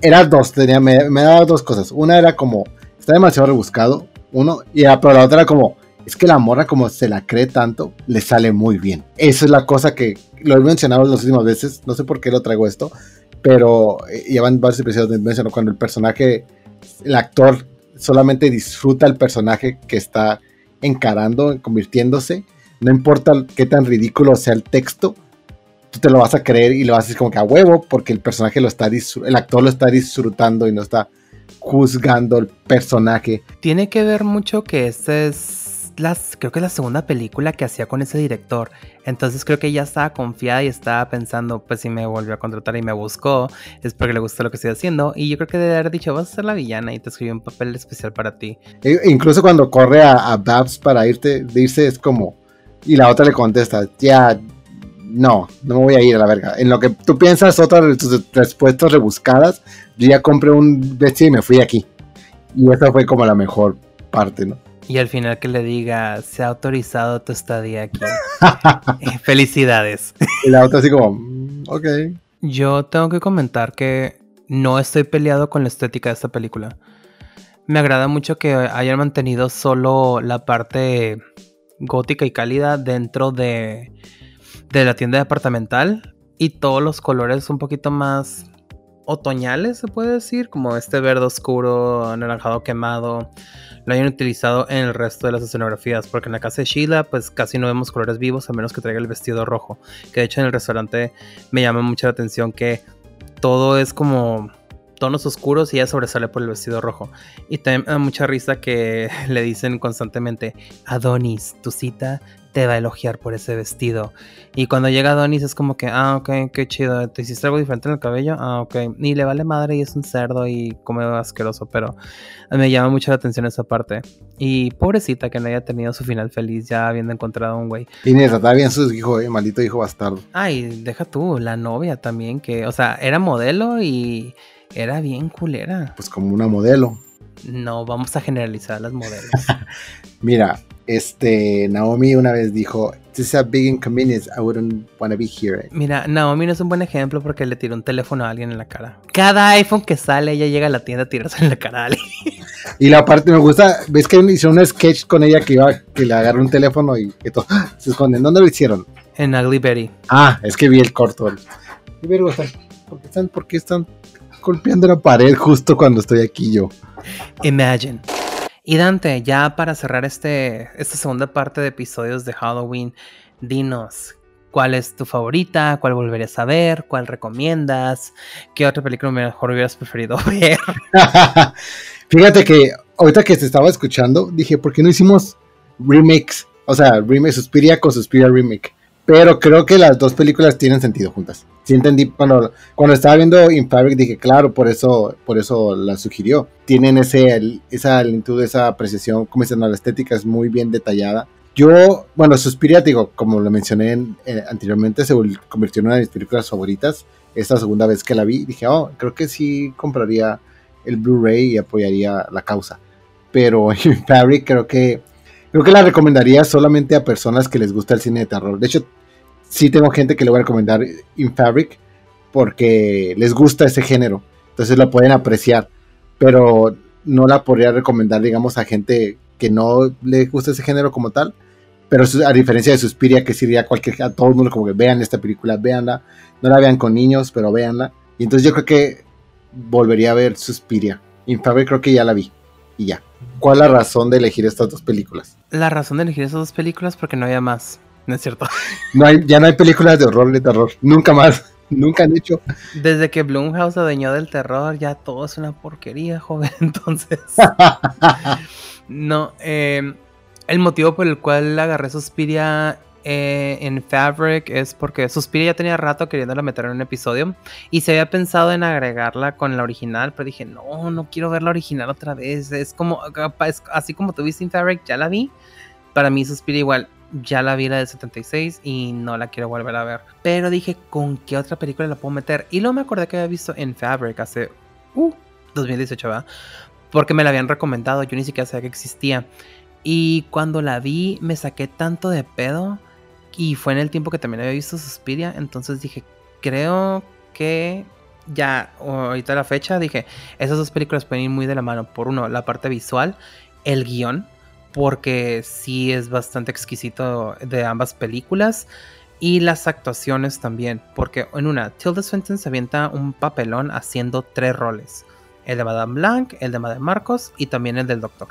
era dos, tenía, me, me daba dos cosas. Una era como, está demasiado rebuscado, uno, y a, pero la otra como, es que la morra como se la cree tanto, le sale muy bien. Esa es la cosa que lo he mencionado las últimas veces, no sé por qué lo traigo esto, pero eh, llevan varios episodios de menciono cuando el personaje, el actor solamente disfruta el personaje que está encarando, convirtiéndose, no importa qué tan ridículo sea el texto, tú te lo vas a creer y lo haces como que a huevo porque el personaje lo está el actor lo está disfrutando y no está juzgando el personaje. Tiene que ver mucho que esta es las, creo que es la segunda película que hacía con ese director. Entonces creo que ella estaba confiada y estaba pensando, pues si me volvió a contratar y me buscó, es porque le gusta lo que estoy haciendo. Y yo creo que debe haber dicho, vas a ser la villana y te escribió un papel especial para ti. E incluso cuando corre a, Babs para irte, dice es como, y la otra le contesta, ya, no, no me voy a ir a la verga. En lo que tú piensas otras de tus respuestas rebuscadas, yo ya compré un vestido y me fui aquí. Y esa fue como la mejor parte, ¿no? Y al final que le diga, se ha autorizado tu estadía aquí. Eh, felicidades. Y la otra así como, mm, ok. Yo tengo que comentar que no estoy peleado con la estética de esta película. Me agrada mucho que hayan mantenido solo la parte gótica y cálida dentro de de la tienda departamental y todos los colores un poquito más otoñales, se puede decir, como este verde oscuro, anaranjado quemado, lo hayan utilizado en el resto de las escenografías, porque en la casa de Sheila pues casi no vemos colores vivos a menos que traiga el vestido rojo, que de hecho en el restaurante me llama mucho la atención que todo es como tonos oscuros y ella sobresale por el vestido rojo. Y también me da mucha risa que le dicen constantemente, Adonis, tu cita te va a elogiar por ese vestido. Y cuando llega Adonis es como que, ah, ok, qué chido, te hiciste algo diferente en el cabello, ah, ok. Y le vale madre y es un cerdo y come asqueroso, pero me llama mucho la atención esa parte. Y pobrecita que no haya tenido su final feliz ya habiendo encontrado un güey. Y ni está bien su hijo, eh, maldito hijo bastardo. Ay, deja tú, la novia también, que, o sea, era modelo y era bien culera. Pues como una modelo. No, vamos a generalizar las modelos. Mira, este, Naomi una vez dijo, This is a big inconvenience, I wouldn't want to be here. Mira, Naomi no es un buen ejemplo porque le tiró un teléfono a alguien en la cara. Cada iPhone que sale, ella llega a la tienda a tirarse en la cara a alguien. Y la parte me gusta, ves que hicieron un sketch con ella que iba, que le agarró un teléfono y que todo, se esconden. ¿Dónde lo hicieron? En Ugly Betty. Ah, es que vi el corto. Qué vergüenza. ¿Por qué están, por qué están golpeando la pared justo cuando estoy aquí yo? Imagine. Y Dante, ya para cerrar este, esta segunda parte de episodios de Halloween, dinos, ¿cuál es tu favorita? ¿Cuál volverías a ver? ¿Cuál recomiendas? ¿Qué otra película mejor hubieras preferido ver? Fíjate que ahorita que te estaba escuchando, dije, ¿por qué no hicimos remakes? O sea, remake Suspiria con Suspiria Remake. Pero creo que las dos películas tienen sentido juntas. Sí entendí cuando, cuando estaba viendo In Fabric dije, claro, por eso, por eso la sugirió. Tienen ese, esa lentitud, esa apreciación, como dicen, la estética es muy bien detallada. Yo, bueno, Suspiria, digo, como lo mencioné eh, anteriormente, se convirtió en una de mis películas favoritas. Esta segunda vez que la vi, dije, oh, creo que sí compraría el Blu-ray y apoyaría la causa. Pero In Fabric creo que Creo que la recomendaría solamente a personas que les gusta el cine de terror. De hecho, sí tengo gente que le voy a recomendar In Fabric porque les gusta ese género. Entonces lo pueden apreciar. Pero no la podría recomendar, digamos, a gente que no le gusta ese género como tal. Pero a diferencia de Suspiria, que sería cualquier, a todo el mundo como que vean esta película, véanla. No la vean con niños, pero véanla. Y entonces yo creo que volvería a ver Suspiria. In Fabric creo que ya la vi. Y ya. ¿Cuál es la razón de elegir estas dos películas? La razón de elegir estas dos películas porque no había más. No es cierto. No hay, ya no hay películas de horror de terror. Nunca más. Nunca han hecho. Desde que Blumhouse adueñó del terror, ya todo es una porquería, joven. Entonces. no, eh, el motivo por el cual agarré Suspiria eh, en Fabric es porque Suspiria ya tenía rato queriéndola meter en un episodio y se había pensado en agregarla con la original, pero dije, no, no quiero ver la original otra vez. Es como, así como tuviste en Fabric, ya la vi. Para mí Suspiria igual, ya la vi la del 76 y no la quiero volver a ver. Pero dije, ¿con qué otra película la puedo meter? Y luego me acordé que había visto en Fabric hace, uh, 2018, ¿verdad? Porque me la habían recomendado, yo ni siquiera sabía que existía. Y cuando la vi me saqué tanto de pedo y fue en el tiempo que también había visto Suspiria. Entonces dije, creo que ya ahorita la fecha dije, esas dos películas pueden ir muy de la mano. Por uno, la parte visual, el guion, porque sí es bastante exquisito de ambas películas. Y las actuaciones también, porque en una, Tilda Swinton se avienta un papelón haciendo tres roles. El de Madame Blanc, el de Madame Marcos y también el del Doctor.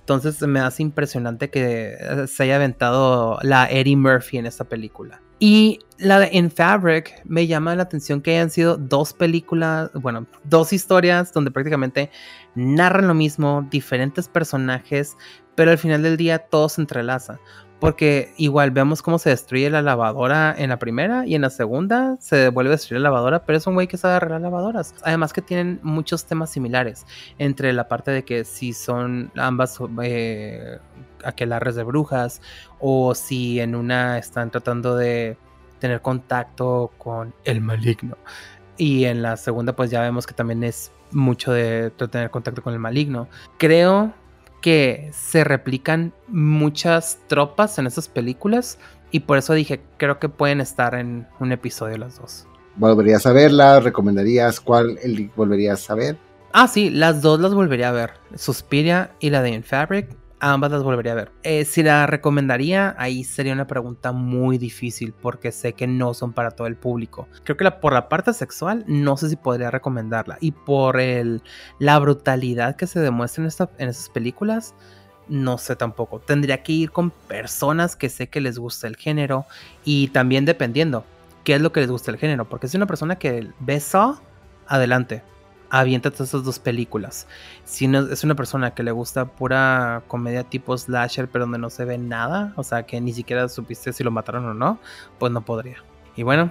Entonces me hace impresionante que eh, se haya aventado la Eddie Murphy en esta película. Y la de In Fabric me llama la atención que hayan sido dos películas, bueno, dos historias donde prácticamente narran lo mismo, diferentes personajes, pero al final del día todo se entrelaza. Porque igual vemos cómo se destruye la lavadora en la primera y en la segunda se vuelve a destruir la lavadora, pero es un güey que sabe arreglar lavadoras. Además que tienen muchos temas similares entre la parte de que si son ambas eh, aquelarres de brujas o si en una están tratando de tener contacto con el maligno. Y en la segunda pues ya vemos que también es mucho de tener contacto con el maligno. Creo que se replican muchas tropas en esas películas y por eso dije, creo que pueden estar en un episodio las dos. ¿Volverías a verla? ¿Recomendarías cuál volverías a ver? Ah, sí, las dos las volvería a ver. Suspiria y la de In Fabric ambas las volvería a ver. Eh, si la recomendaría, ahí sería una pregunta muy difícil porque sé que no son para todo el público. Creo que la, por la parte sexual no sé si podría recomendarla y por el, la brutalidad que se demuestra en, esta, en esas películas, no sé tampoco. Tendría que ir con personas que sé que les gusta el género y también dependiendo qué es lo que les gusta el género, porque si una persona que ve adelante aviéntate esas dos películas. Si no, es una persona que le gusta pura comedia tipo slasher, pero donde no se ve nada, o sea, que ni siquiera supiste si lo mataron o no, pues no podría. Y bueno,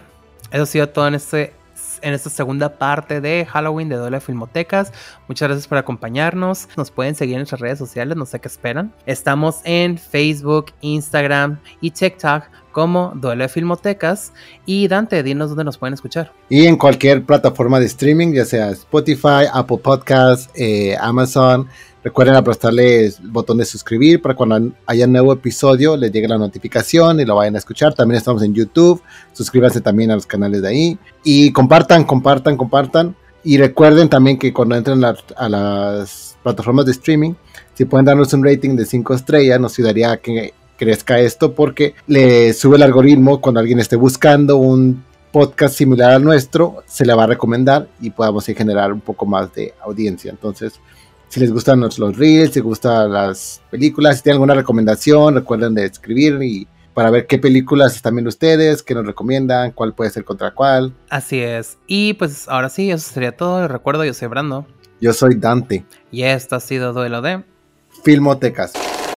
eso ha sido todo en este en esta segunda parte de Halloween de Doble Filmotecas. Muchas gracias por acompañarnos. Nos pueden seguir en nuestras redes sociales, no sé qué esperan. Estamos en Facebook, Instagram y TikTok como Duelo Filmotecas. Y Dante, dinos dónde nos pueden escuchar. Y en cualquier plataforma de streaming, ya sea Spotify, Apple Podcasts, eh, Amazon. Recuerden aplastarle el botón de suscribir para cuando haya un nuevo episodio les llegue la notificación y lo vayan a escuchar. También estamos en YouTube. Suscríbanse también a los canales de ahí. Y compartan, compartan, compartan. Y recuerden también que cuando entren a las plataformas de streaming, si pueden darnos un rating de 5 estrellas, nos ayudaría a que crezca esto porque le sube el algoritmo cuando alguien esté buscando un podcast similar al nuestro, se le va a recomendar y podamos generar un poco más de audiencia. Entonces, si les gustan los, reels, si les gustan las películas, si tienen alguna recomendación, recuerden de escribir y para ver qué películas están viendo ustedes, qué nos recomiendan, cuál puede ser contra cuál. Así es. Y pues ahora sí, eso sería todo. Recuerdo, yo soy Brando. Yo soy Dante. Y esto ha sido Duelo de Filmotecas.